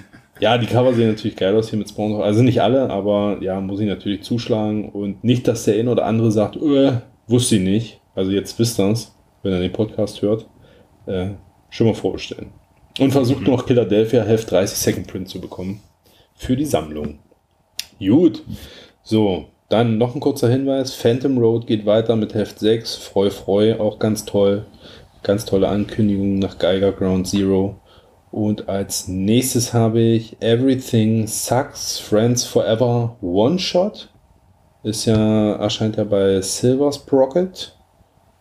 ja, die Cover sehen natürlich geil aus hier mit Spawn. Also nicht alle, aber ja, muss ich natürlich zuschlagen. Und nicht, dass der eine oder andere sagt, äh, wusste ich nicht. Also jetzt wisst ihr es, wenn er den Podcast hört. Äh, schon mal vorbestellen. Und versucht noch Philadelphia Heft 30 Second Print zu bekommen. Für die Sammlung. Gut. So, dann noch ein kurzer Hinweis. Phantom Road geht weiter mit Heft 6. Freu, freu, auch ganz toll. Ganz tolle Ankündigung nach Geiger Ground Zero. Und als nächstes habe ich Everything Sucks Friends Forever One Shot. Ist ja, erscheint ja bei Silver Sprocket.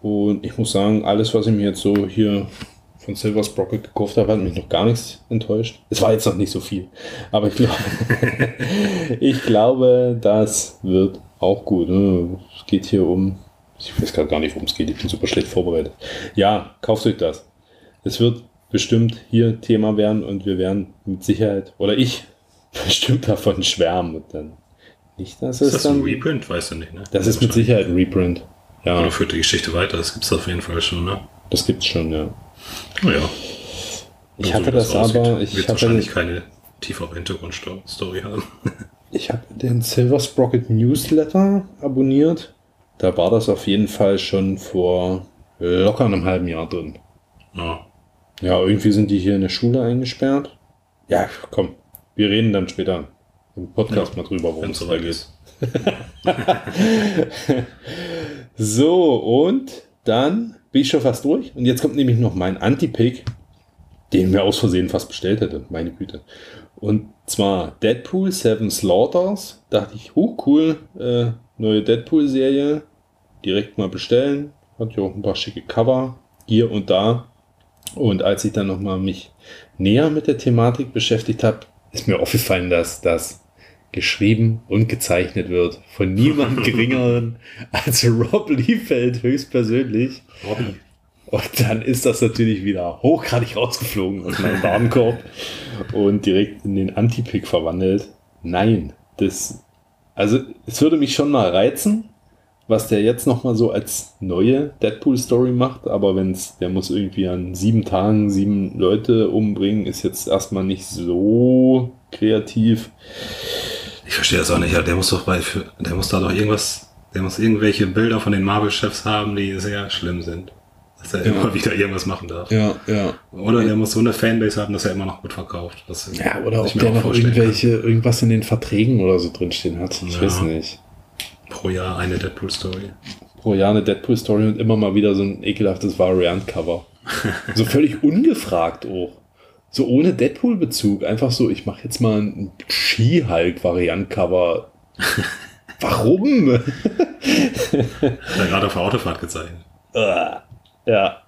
Und ich muss sagen, alles, was ich mir jetzt so hier von Silver Sprocket gekauft habe, hat mich noch gar nichts enttäuscht. Es war jetzt noch nicht so viel. Aber ich glaube, [LAUGHS] ich glaube, das wird auch gut. Ne? Es geht hier um, ich weiß gerade gar nicht, worum es geht. Ich bin super schlecht vorbereitet. Ja, kauft euch das. Es wird bestimmt hier Thema werden und wir werden mit Sicherheit, oder ich, [LAUGHS] bestimmt davon schwärmen. Und dann nicht, dass Ist es das dann, ein Reprint? Weißt du nicht, ne? das ist mit Sicherheit ein Reprint. Ja, Oder führt die Geschichte weiter? Das gibt's auf jeden Fall schon, ne? das gibt's schon, ja. Oh ja. Ich So hatte wie das aussieht, aber, ich hatte, wahrscheinlich keine tiefere Hintergrundstory haben. [LAUGHS] ich habe den Silver Sprocket Newsletter abonniert. Da war das auf jeden Fall schon vor locker einem halben Jahr drin. Ja. Ja, irgendwie sind die hier in der Schule eingesperrt. Ja, komm, wir reden dann später im Podcast mal drüber, worum es da geht. [LAUGHS] So, und dann bin ich schon fast durch. Und jetzt kommt nämlich noch mein Anti-Pick, den wir aus Versehen fast bestellt hätte. Meine Güte. Und zwar Deadpool Seven Slaughters. Dachte ich, huh, cool, äh, neue Deadpool-Serie. Direkt mal bestellen. Hat ja auch ein paar schicke Cover hier und da. Und als ich dann nochmal mich näher mit der Thematik beschäftigt habe, ist mir aufgefallen, dass das geschrieben und gezeichnet wird von niemand [LAUGHS] geringeren als Rob Liefeld höchstpersönlich. Robby. Und dann ist das natürlich wieder hochgradig rausgeflogen aus meinem Warenkorb und direkt in den Anti-Pick verwandelt. Nein, das, also es würde mich schon mal reizen, was der jetzt noch mal so als neue Deadpool-Story macht, aber wenn es, der muss irgendwie an sieben Tagen sieben Leute umbringen, ist jetzt erstmal nicht so kreativ. Ich verstehe das auch nicht. Ja, der muss doch bei, der muss da doch irgendwas, der muss irgendwelche Bilder von den Marvel-Chefs haben, die sehr schlimm sind. Dass er Ja. immer [LAUGHS] wieder irgendwas machen darf. Ja, ja. Oder der muss so eine Fanbase haben, dass er immer noch gut verkauft. Ja, oder ob der noch irgendwelche, irgendwas in den Verträgen oder so drinstehen hat. Ich Ja. weiß nicht. kann. Pro Jahr eine Deadpool-Story. Pro Jahr eine Deadpool-Story und immer mal wieder so ein ekelhaftes Variant-Cover. [LAUGHS] so völlig ungefragt auch. So ohne Deadpool-Bezug. Einfach so, ich mache jetzt mal ein Ski-Hulk-Variant-Cover. [LAUGHS] Warum? Hat er gerade auf der Autofahrt gezeichnet. Ah, ja.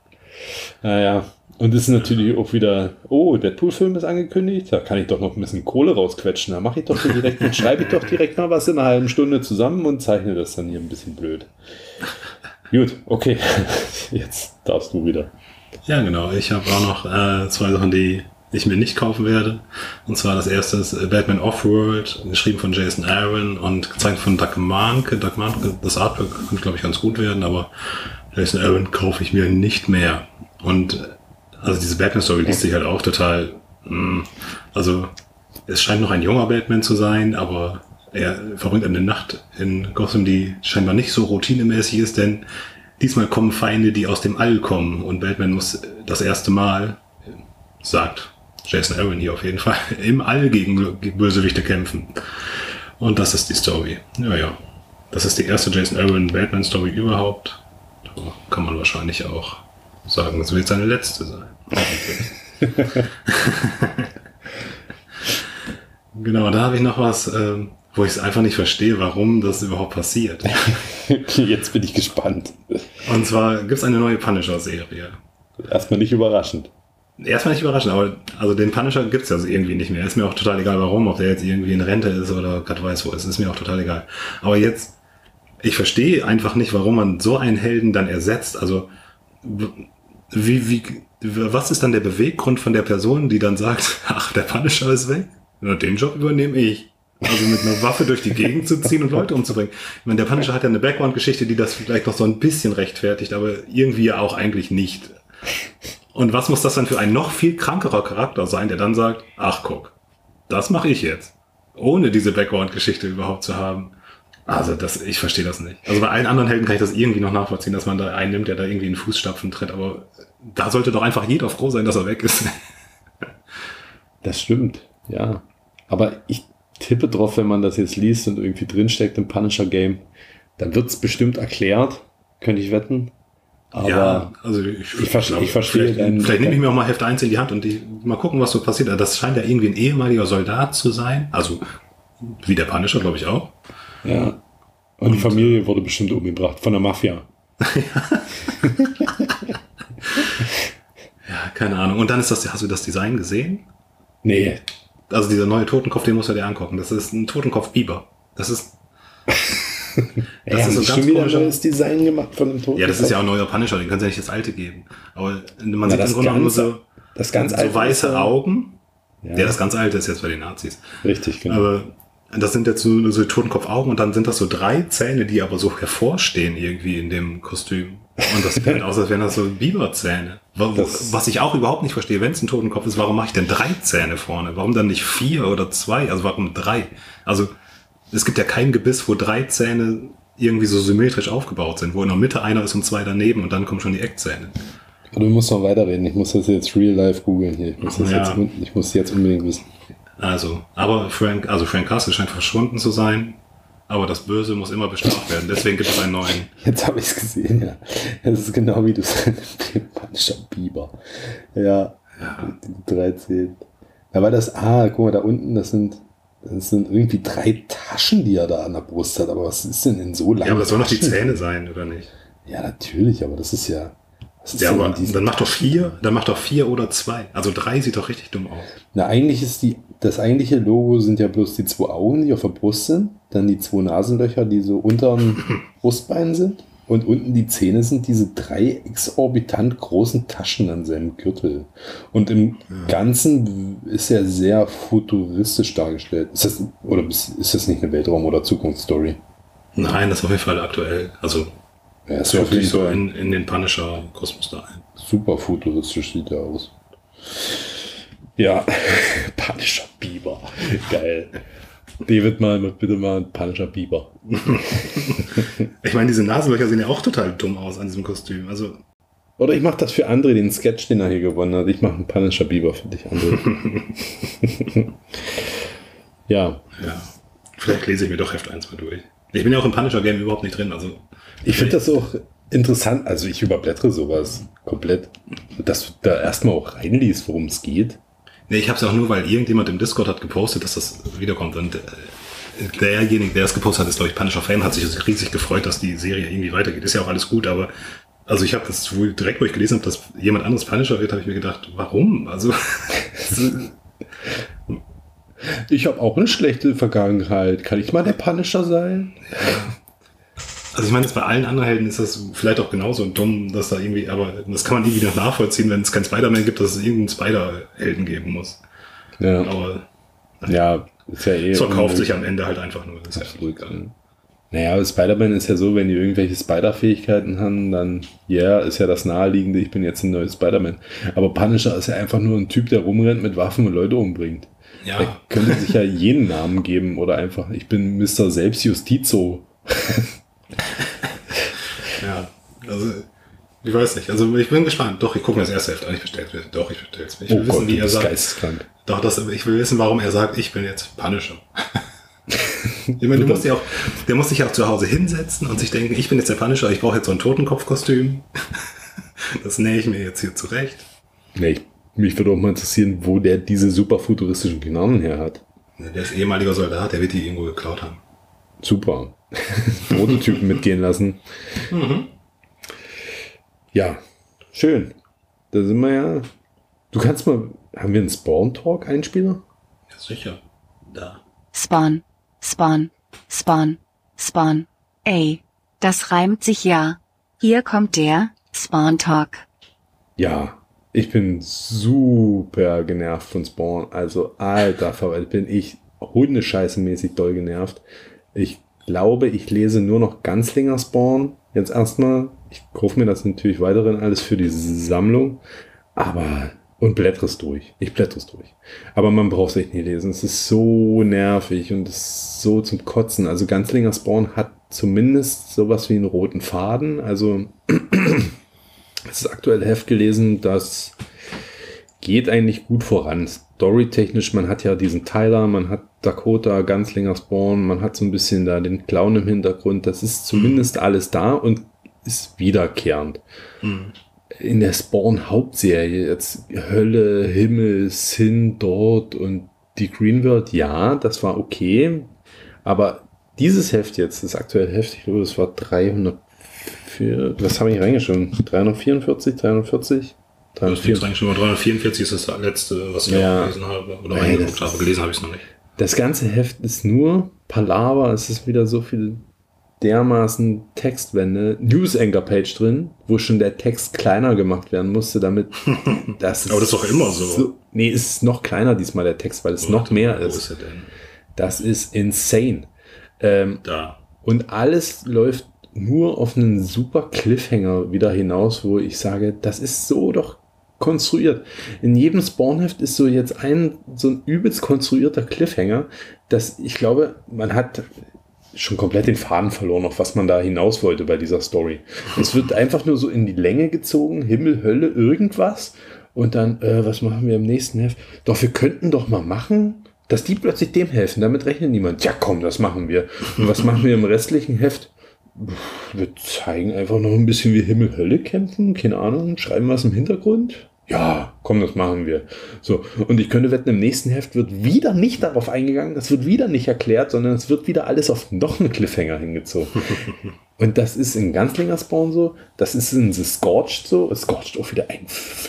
Naja. Und es ist natürlich auch wieder, oh, Deadpool-Film ist angekündigt, da kann ich doch noch ein bisschen Kohle rausquetschen. Da mache ich doch direkt, dann schreibe ich doch direkt mal was in einer halben Stunde zusammen und zeichne das dann hier ein bisschen blöd. Gut, okay. [LAUGHS] Jetzt darfst du wieder. Ja, genau. Ich habe auch noch äh, zwei Sachen, die ich mir nicht kaufen werde. Und zwar das erste ist äh, Batman Offworld, geschrieben von Jason Aaron und gezeichnet von Doug Manke. Doug Manke, das Artwork könnte, glaube ich, ganz gut werden, aber Jason Aaron kaufe ich mir nicht mehr. Und äh, also diese Batman-Story liest sich halt auch total. Mh, also es scheint noch ein junger Batman zu sein, aber er verbringt eine Nacht in Gotham, die scheinbar nicht so routinemäßig ist, denn diesmal kommen Feinde, die aus dem All kommen und Batman muss das erste Mal, sagt Jason Aaron hier auf jeden Fall, [LAUGHS] im All gegen Bösewichte kämpfen. Und das ist die Story. Ja, ja. Das ist die erste Jason Aaron Batman Story überhaupt. Da kann man wahrscheinlich auch sagen, es wird seine letzte sein. [LAUGHS] [LAUGHS] genau, da habe ich noch was, ähm, wo ich es einfach nicht verstehe, warum das überhaupt passiert. Jetzt bin ich gespannt. Und zwar gibt es eine neue Punisher-Serie. Erstmal nicht überraschend. Erstmal nicht überraschend, aber also den Punisher gibt es ja irgendwie nicht mehr. Ist mir auch total egal, warum, ob der jetzt irgendwie in Rente ist oder Gott weiß wo ist. Ist mir auch total egal. Aber jetzt, ich verstehe einfach nicht, warum man so einen Helden dann ersetzt. Also, wie, wie, was ist dann der Beweggrund von der Person, die dann sagt, [LAUGHS] ach, der Punisher ist weg? Na, den Job übernehme ich. Also mit einer Waffe durch die Gegend zu ziehen und Leute umzubringen. Ich meine, der Punisher hat ja eine Background-Geschichte, die das vielleicht noch so ein bisschen rechtfertigt, aber irgendwie auch eigentlich nicht. Und was muss das dann für ein noch viel krankerer Charakter sein, der dann sagt, ach guck, das mache ich jetzt. Ohne diese Background-Geschichte überhaupt zu haben. Also das, ich verstehe das nicht. Also bei allen anderen Helden kann ich das irgendwie noch nachvollziehen, dass man da einen nimmt, der da irgendwie in Fußstapfen tritt, aber da sollte doch einfach jeder froh sein, dass er weg ist. Das stimmt, ja. Aber ich tippe drauf, wenn man das jetzt liest und irgendwie drinsteckt im Punisher-Game, dann wird es bestimmt erklärt, könnte ich wetten. Aber ja, also ich, ich, verstehe, ich verstehe vielleicht, deinen- vielleicht nehme ich mir auch mal Heft 1 in die Hand und die, mal gucken, was so passiert. Das scheint ja irgendwie ein ehemaliger Soldat zu sein. Also wie der Punisher, glaube ich auch. ja. Und die Familie wurde bestimmt umgebracht von der Mafia. [LAUGHS] Ja, keine Ahnung. Und dann ist das, hast du das Design gesehen? Nee, Also dieser neue Totenkopf, den musst du dir angucken. Das ist ein Totenkopf-Biber. Das ist, [LAUGHS] Das haben ist so ganz schon wieder ein komischer- neues Design gemacht von dem Toten. ja, das ist ja auch ein neuer Punisher, den können sie ja nicht das alte geben. Aber man Na, sieht das im Grunde nur so, das ganz so weiße ist ja- Augen. Ja, Ja, das ganz alte ist jetzt bei den Nazis. richtig, genau. Aber das sind jetzt so, so Totenkopfaugen und dann sind das so drei Zähne, die aber so hervorstehen irgendwie in dem Kostüm. Und das sieht halt aus, als wären das so Biberzähne. Das- Was ich auch überhaupt nicht verstehe, wenn es ein Totenkopf ist, warum mache ich denn drei Zähne vorne? Warum dann nicht vier oder zwei? Also warum drei? Also es gibt ja kein Gebiss, wo drei Zähne irgendwie so symmetrisch aufgebaut sind, wo in der Mitte einer ist und zwei daneben und dann kommen schon die Eckzähne. Du musst noch weiterreden. Ich muss das jetzt real life googeln hier. Ich muss das Ja. jetzt, ich muss jetzt unbedingt wissen. Also, aber Frank, also Frank Castle scheint verschwunden zu sein, aber das Böse muss immer bestraft werden. Deswegen gibt es einen neuen. Jetzt habe ich es gesehen, ja. Das ist genau wie du sagst, [LAUGHS] Biber. Ja, die 13. Aber das, ah, guck mal, da unten, das sind, das sind irgendwie drei Taschen, die er da an der Brust hat. Aber was ist denn in so lang? Ja, aber das sollen doch die Zähne sein, oder nicht? Ja, natürlich, aber das ist ja. Ja, aber dann macht doch vier, dann macht doch vier oder zwei. Also drei sieht doch richtig dumm aus. Na, eigentlich ist die, das eigentliche Logo sind ja bloß die zwei Augen, die auf der Brust sind, dann die zwei Nasenlöcher, die so unterm [LAUGHS] Brustbein sind und unten die Zähne sind diese drei exorbitant großen Taschen an seinem Gürtel. Und im Ganzen ist er sehr futuristisch dargestellt. Ist das, oder ist ist das nicht eine Weltraum- oder Zukunftsstory? Nein, das ist auf jeden Fall aktuell. Also Ja, ist wirklich so in, in den Punisher-Kosmos da ein. super futuristisch sieht er aus. Ja, [LAUGHS] Punisher Biber. Geil. David mal bitte mal ein Punisher Biber. [LAUGHS] Ich meine, diese Nasenlöcher sehen ja auch total dumm aus an diesem Kostüm. Also, Oder ich mache das für André, den Sketch, den er hier gewonnen hat. Ich mache einen Punisher Biber für dich, André. [LAUGHS] ja, ja. Vielleicht lese ich mir doch Heft 1 mal durch. Ich bin ja auch im Punisher-Game überhaupt nicht drin. Also, ich finde das auch interessant. Also ich überblättere sowas komplett. Dass du da erstmal auch reinliest, worum es geht. Nee, ich habe es auch nur, weil irgendjemand im Discord hat gepostet, dass das wiederkommt. Und äh, derjenige, der es gepostet hat, ist, glaube ich, Punisher Fan, hat sich riesig gefreut, dass die Serie irgendwie weitergeht. Ist ja auch alles gut, aber also ich habe das wohl direkt, wo ich gelesen habe, dass jemand anderes Punisher wird, habe ich mir gedacht, warum? Also [LAUGHS] Ich habe auch eine schlechte Vergangenheit. Kann ich mal der Punisher sein? Also ich meine, jetzt bei allen anderen Helden ist das vielleicht auch genauso dumm, dass da irgendwie, aber das kann man irgendwie noch nachvollziehen, wenn es keinen Spider-Man gibt, dass es irgendeinen Spider-Helden geben muss. Ja, Aber ja ist ja eh. es verkauft sich am Ende halt einfach nur. Das ist ja Absolut. egal. ja. Naja, Spider-Man ist ja so, wenn die irgendwelche Spider-Fähigkeiten haben, dann, ja, yeah, ist ja das naheliegende, ich bin jetzt ein neues Spider-Man. Aber Punisher ist ja einfach nur ein Typ, der rumrennt mit Waffen und Leute umbringt. Ja, Er könnte sich ja jeden Namen geben oder einfach, ich bin Mr. Selbstjustizo. [LAUGHS] ja. Also, ich weiß nicht. Also ich bin gespannt. Doch, ich gucke mir das erste Heft an. Ich bestell's mir. Doch, ich bestell's mir. Ich will wissen, wie Oh du er sagt. geisteskrank. Doch, das, ich will wissen, warum er sagt, ich bin jetzt Punisher. [LAUGHS] ich meine, du musst ja auch, der muss sich ja auch zu Hause hinsetzen und sich denken, ich bin jetzt der Punisher, ich brauche jetzt so ein Totenkopfkostüm. [LAUGHS] das nähe ich mir jetzt hier zurecht. Nee, ich, mich würde auch mal interessieren, wo der diese super futuristischen Knarren her hat. Der ist ehemaliger Soldat, der wird die irgendwo geklaut haben. Super. [LAUGHS] Prototypen mitgehen lassen. Ja, schön. Da sind wir ja. Du kannst mal. Haben wir einen Spawn-Talk-Einspieler? Ja, sicher. Da. Spawn, Spawn, Spawn, Spawn. Ey, das reimt sich ja. Hier kommt der Spawn Talk. Ja. Ich bin super genervt von Spawn. Also, alter Verwalt, bin ich hundescheißenmäßig doll genervt. Ich glaube, ich lese nur noch Ganzlinger Spawn. Jetzt erstmal. Ich kaufe mir das natürlich weiterhin alles für die Sammlung. Aber, und blättere es durch. Ich blättere es durch. Aber man braucht es echt nie lesen. Es ist so nervig und es ist so zum Kotzen. Also Ganzlinger Spawn hat zumindest sowas wie einen roten Faden. Also, [CLEARS THROAT] es ist aktuell Heft gelesen, das geht eigentlich gut voran. Storytechnisch, man hat ja diesen Tyler, man hat Dakota, Ganzlinger Spawn, man hat so ein bisschen da den Clown im Hintergrund. Das ist zumindest alles da und ist wiederkehrend. Hm. In der Spawn-Hauptserie, jetzt Hölle, Himmel, Sin, dort und die Green World, ja, das war okay. Aber dieses Heft jetzt, das aktuelle Heft, ich glaube, das war 304, was habe ich reingeschrieben? 344, 340? Das ist jetzt eigentlich schon mal 344 ist das letzte, was ich Ja. auch gelesen habe. Oder Ja, reingeguckt habe. Gelesen habe ich es noch nicht. Das ganze Heft ist nur Palaver, es ist wieder so viel dermaßen Textwände, News Anchor Page drin, wo schon der Text kleiner gemacht werden musste, damit [LAUGHS] das ist Aber das ist doch immer so. nee, es ist noch kleiner diesmal der Text, weil es noch mehr Wo ist. ist er denn? Das ist insane. Ähm, Da. und alles läuft nur auf einen super Cliffhanger wieder hinaus, wo ich sage, das ist so doch konstruiert. In jedem Spawnheft ist so jetzt ein so ein übelst konstruierter Cliffhanger, dass ich glaube, man hat schon komplett den Faden verloren, auf was man da hinaus wollte bei dieser Story. Es wird einfach nur so in die Länge gezogen, Himmel, Hölle, irgendwas. Und dann, äh, was machen wir im nächsten Heft? Doch, wir könnten doch mal machen, dass die plötzlich dem helfen. Damit rechnet niemand. Ja, komm, das machen wir. Und was machen wir im restlichen Heft? Wir zeigen einfach noch ein bisschen, wie Himmel, Hölle kämpfen. Keine Ahnung. Schreiben was im Hintergrund. Ja, komm, das machen wir. So, und ich könnte wetten, im nächsten Heft wird wieder nicht darauf eingegangen, das wird wieder nicht erklärt, sondern es wird wieder alles auf noch einen Cliffhanger hingezogen. [LAUGHS] und das ist in Ganzlinger Spawn so, das ist in The Scorched so, Scorched auch wieder ein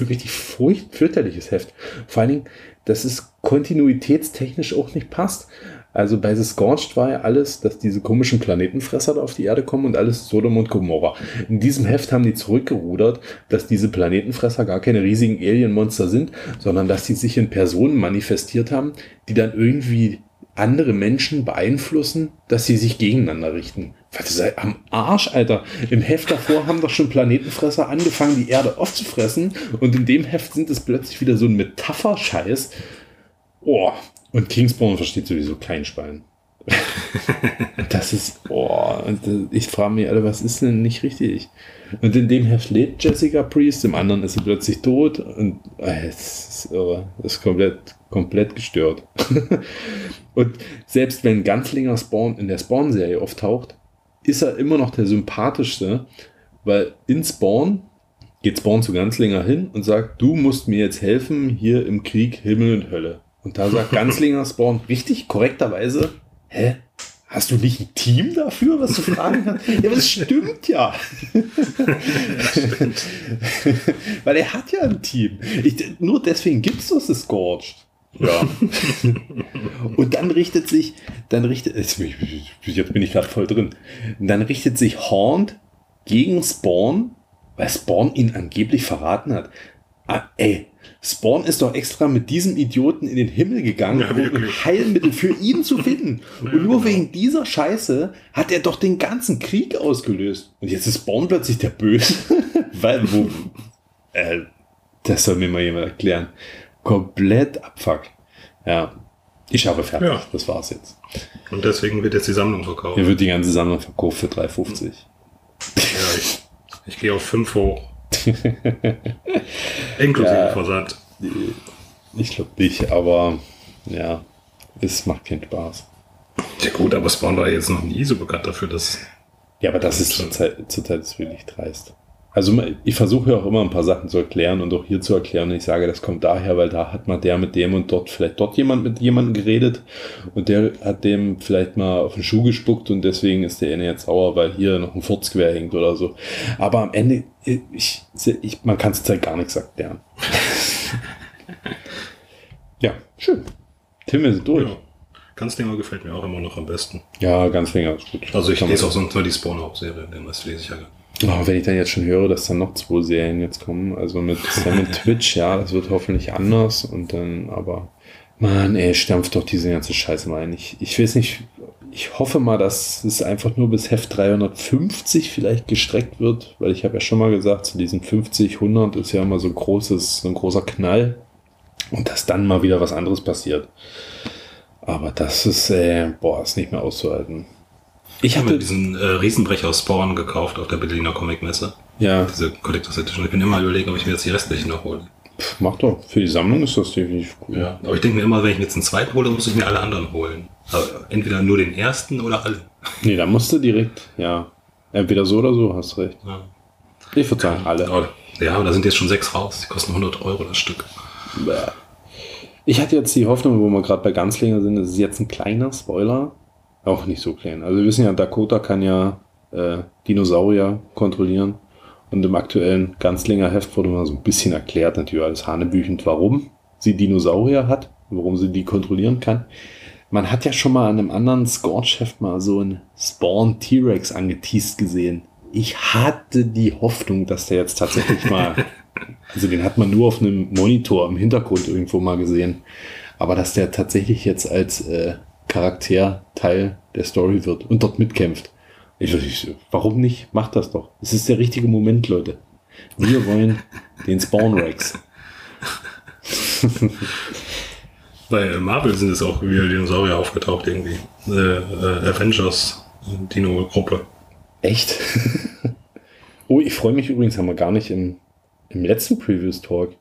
richtig furcht, fürchterliches Heft. Vor allen Dingen, dass es kontinuitätstechnisch auch nicht passt. Also bei The Scorched war ja alles, dass diese komischen Planetenfresser da auf die Erde kommen und alles Sodom und Gomorra. In diesem Heft haben die zurückgerudert, dass diese Planetenfresser gar keine riesigen Alienmonster sind, sondern dass die sich in Personen manifestiert haben, die dann irgendwie andere Menschen beeinflussen, dass sie sich gegeneinander richten. Was ist am Arsch, Alter? Im Heft davor haben doch schon Planetenfresser angefangen, die Erde aufzufressen und in dem Heft sind es plötzlich wieder so ein Metapher-Scheiß. Oh, und Kingspawn versteht sowieso kein Schwein. [LAUGHS] das ist, oh, und äh, ich frage mich alle, was ist denn nicht richtig? Und in dem Heft lebt Jessica Priest, im anderen ist sie plötzlich tot und äh, es ist, irre. Das ist komplett, komplett gestört. [LAUGHS] und selbst wenn Ganzlinger Spawn in der Spawn-Serie auftaucht, ist er immer noch der sympathischste, weil in Spawn geht Spawn zu Ganzlinger hin und sagt, du musst mir jetzt helfen hier im Krieg Himmel und Hölle. Und da sagt Ganzlinger Spawn richtig korrekterweise, hä? Hast du nicht ein Team dafür, was du fragen kannst? Ja, aber das stimmt ja. Weil er hat ja ein Team. Ich, nur deswegen gibt es das Scorched. Ja. Und dann richtet sich, dann richtet, jetzt bin ich gerade voll drin. Dann richtet sich Horn gegen Spawn, weil Spawn ihn angeblich verraten hat. Ah, ey, Spawn ist doch extra mit diesem Idioten in den Himmel gegangen, Ja, um ein Heilmittel für ihn zu finden. [LAUGHS] Und nur wegen dieser Scheiße hat er doch den ganzen Krieg ausgelöst. Und jetzt ist Spawn plötzlich der Böse. [LAUGHS] weil, wo, äh, das soll mir mal jemand erklären. Komplett abfuck. Ja. Ich habe fertig. Ja. Das war's jetzt. Und deswegen wird jetzt die Sammlung verkauft. Hier wird die ganze Sammlung verkauft für 3,50. Ja, ich, ich gehe auf 5 hoch. [LAUGHS] Inklusive Ja. Versand. Ich glaube nicht, aber ja, es macht keinen Spaß. Ja gut, aber Spawn war jetzt noch nie so bekannt dafür, dass... Ja, aber das ist zurzeit, zurzeit ist wirklich dreist. Also ich versuche ja auch immer ein paar Sachen zu erklären und auch hier zu erklären. Und ich sage, das kommt daher, weil da hat mal der mit dem und dort vielleicht dort jemand mit jemandem geredet und der hat dem vielleicht mal auf den Schuh gespuckt und deswegen ist der eine jetzt sauer, weil hier noch ein Furzquer hängt oder so. Aber am Ende, ich, ich, man kann zurzeit gar nichts erklären. [LAUGHS] ja, schön. Tim ist durch. Ja. Ganzlinger gefällt mir auch immer noch am besten. Ja, ganz länger ist gut. Also ich lese auch so- sonst nur die Spawn-Hauptserie, den Rest lese ich ja gar nicht. Oh, wenn ich dann jetzt schon höre, dass dann noch zwei Serien jetzt kommen, also mit Sam und [LAUGHS] Twitch, ja, das wird hoffentlich anders und dann, aber, Mann, ey, stampft doch diese ganze Scheiße mal ein. Ich, ich weiß nicht, Ich hoffe mal, dass es einfach nur bis Heft 350 vielleicht gestreckt wird, weil ich habe ja schon mal gesagt, zu diesen 50, 100 ist ja immer so ein großes, so ein großer Knall und dass dann mal wieder was anderes passiert. Aber das ist, äh, boah, ist nicht mehr auszuhalten. Ich habe diesen äh, Riesenbrecher Spawn gekauft auf der Berliner Comicmesse. Ja. Diese Collectors Edition. Ich bin immer überlegen, ob ich mir jetzt die restlichen noch hole. Pff, mach doch. Für die Sammlung ist das definitiv cool. Ja. Aber ich denke mir immer, wenn ich mir jetzt einen zweiten hole, muss ich mir alle anderen holen. Also entweder nur den ersten oder alle. Nee, da musst du direkt, ja. Entweder so oder so, hast recht. Ja. Ich würde sagen, alle. Aber- Ja, aber da sind jetzt schon sechs raus. Die kosten 100 Euro das Stück. Bäh. Ich hatte jetzt die Hoffnung, wo wir gerade bei Ganzlinger sind, das ist jetzt ein kleiner Spoiler. Auch nicht so klein. Also wir wissen ja, Dakota kann ja äh, Dinosaurier kontrollieren. Und im aktuellen Ganzlinger Heft wurde mal so ein bisschen erklärt, natürlich alles hanebüchend, warum sie Dinosaurier hat, warum sie die kontrollieren kann. Man hat ja schon mal an einem anderen Scorch-Heft mal so einen Spawn T-Rex angeteased gesehen. Ich hatte die Hoffnung, dass der jetzt tatsächlich mal, [LAUGHS] also den hat man nur auf einem Monitor im Hintergrund irgendwo mal gesehen, aber dass der tatsächlich jetzt als äh, Charakter Teil der Story wird und dort mitkämpft. Ich, ich, warum nicht? Macht das doch. Es ist der richtige Moment, Leute. Wir [LAUGHS] wollen den Spawn Rex. [LAUGHS] Bei Marvel sind es auch wieder Dinosaurier aufgetaucht irgendwie. Äh, äh, Avengers Dino-Gruppe. Echt? [LAUGHS] oh, ich freue mich übrigens, haben wir gar nicht im, im letzten Previous Talk.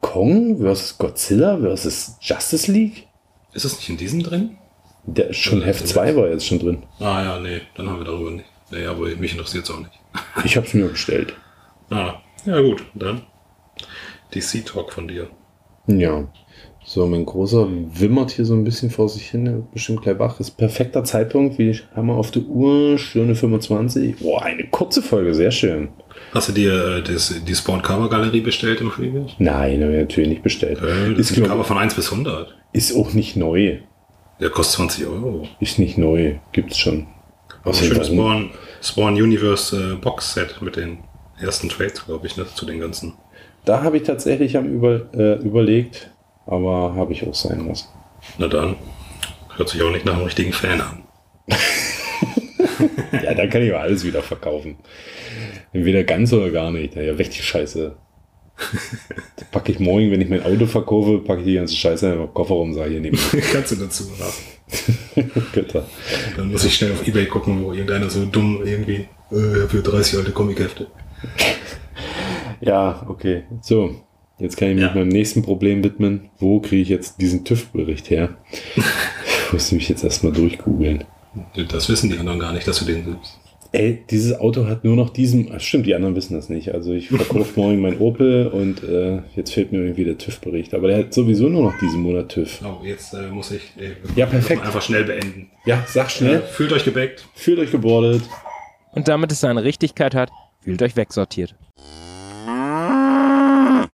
Kong versus Godzilla versus Justice League? Ist das nicht in diesem drin? Der schon Heft 2 war jetzt schon drin. Ah ja, nee, dann haben wir darüber nicht. Nee, aber mich interessiert es auch nicht. [LAUGHS] Ich habe es mir bestellt. Ah, ja gut, dann DC-Talk von dir. Ja. So, mein großer wimmert hier so ein bisschen vor sich hin, bestimmt gleich wach. Ist perfekter Zeitpunkt, wie haben wir auf der Uhr, Stunde 25. Boah, eine kurze Folge, sehr schön. Hast du dir äh, das, die Spawn-Cover-Galerie bestellt im Preview? Nein, habe ich natürlich nicht bestellt. Äh, das ist, sind glaub, Cover von 1 bis 100. ist auch nicht neu. Der kostet 20 Euro. Ist nicht neu, gibt's schon. Aber Was denn, schönes? Spawn, Spawn Universe äh, Box-Set mit den ersten Trades, glaube ich, ne, zu den ganzen. Da habe ich tatsächlich am über, äh, überlegt, aber habe ich auch sein lassen. Na dann, hört sich auch nicht nach einem richtigen Fan an. [LAUGHS] Ja, dann kann ich aber alles wieder verkaufen. Entweder ganz oder gar nicht. Ja, die Scheiße. Packe ich morgen, wenn ich mein Auto verkaufe, packe ich die ganze Scheiße in den Kofferraum, sage hier neben [LAUGHS] Kannst du dazu haben. Götter. [LAUGHS] Dann muss ich schnell auf Ebay gucken, wo irgendeiner so dumm irgendwie äh, für 30 alte Comichefte. [LAUGHS] Ja, okay. So, jetzt kann ich mich Ja. meinem nächsten Problem widmen. Wo kriege ich jetzt diesen TÜV-Bericht her? Ich muss mich jetzt erstmal durchgoogeln. Das wissen die anderen gar nicht, dass du den suchst. Ey, dieses Auto hat nur noch diesen. Ach, stimmt, die anderen wissen das nicht. Also ich verkaufe [LAUGHS] morgen mein Opel und äh, jetzt fehlt mir irgendwie der TÜV-Bericht. Aber der hat sowieso nur noch diesen Monat TÜV. Oh, jetzt äh, muss ich äh, Ja, perfekt. einfach schnell beenden. Ja, sag schnell. Fühlt euch gebackt. Fühlt euch gebordet. Und damit es seine Richtigkeit hat, fühlt euch wegsortiert.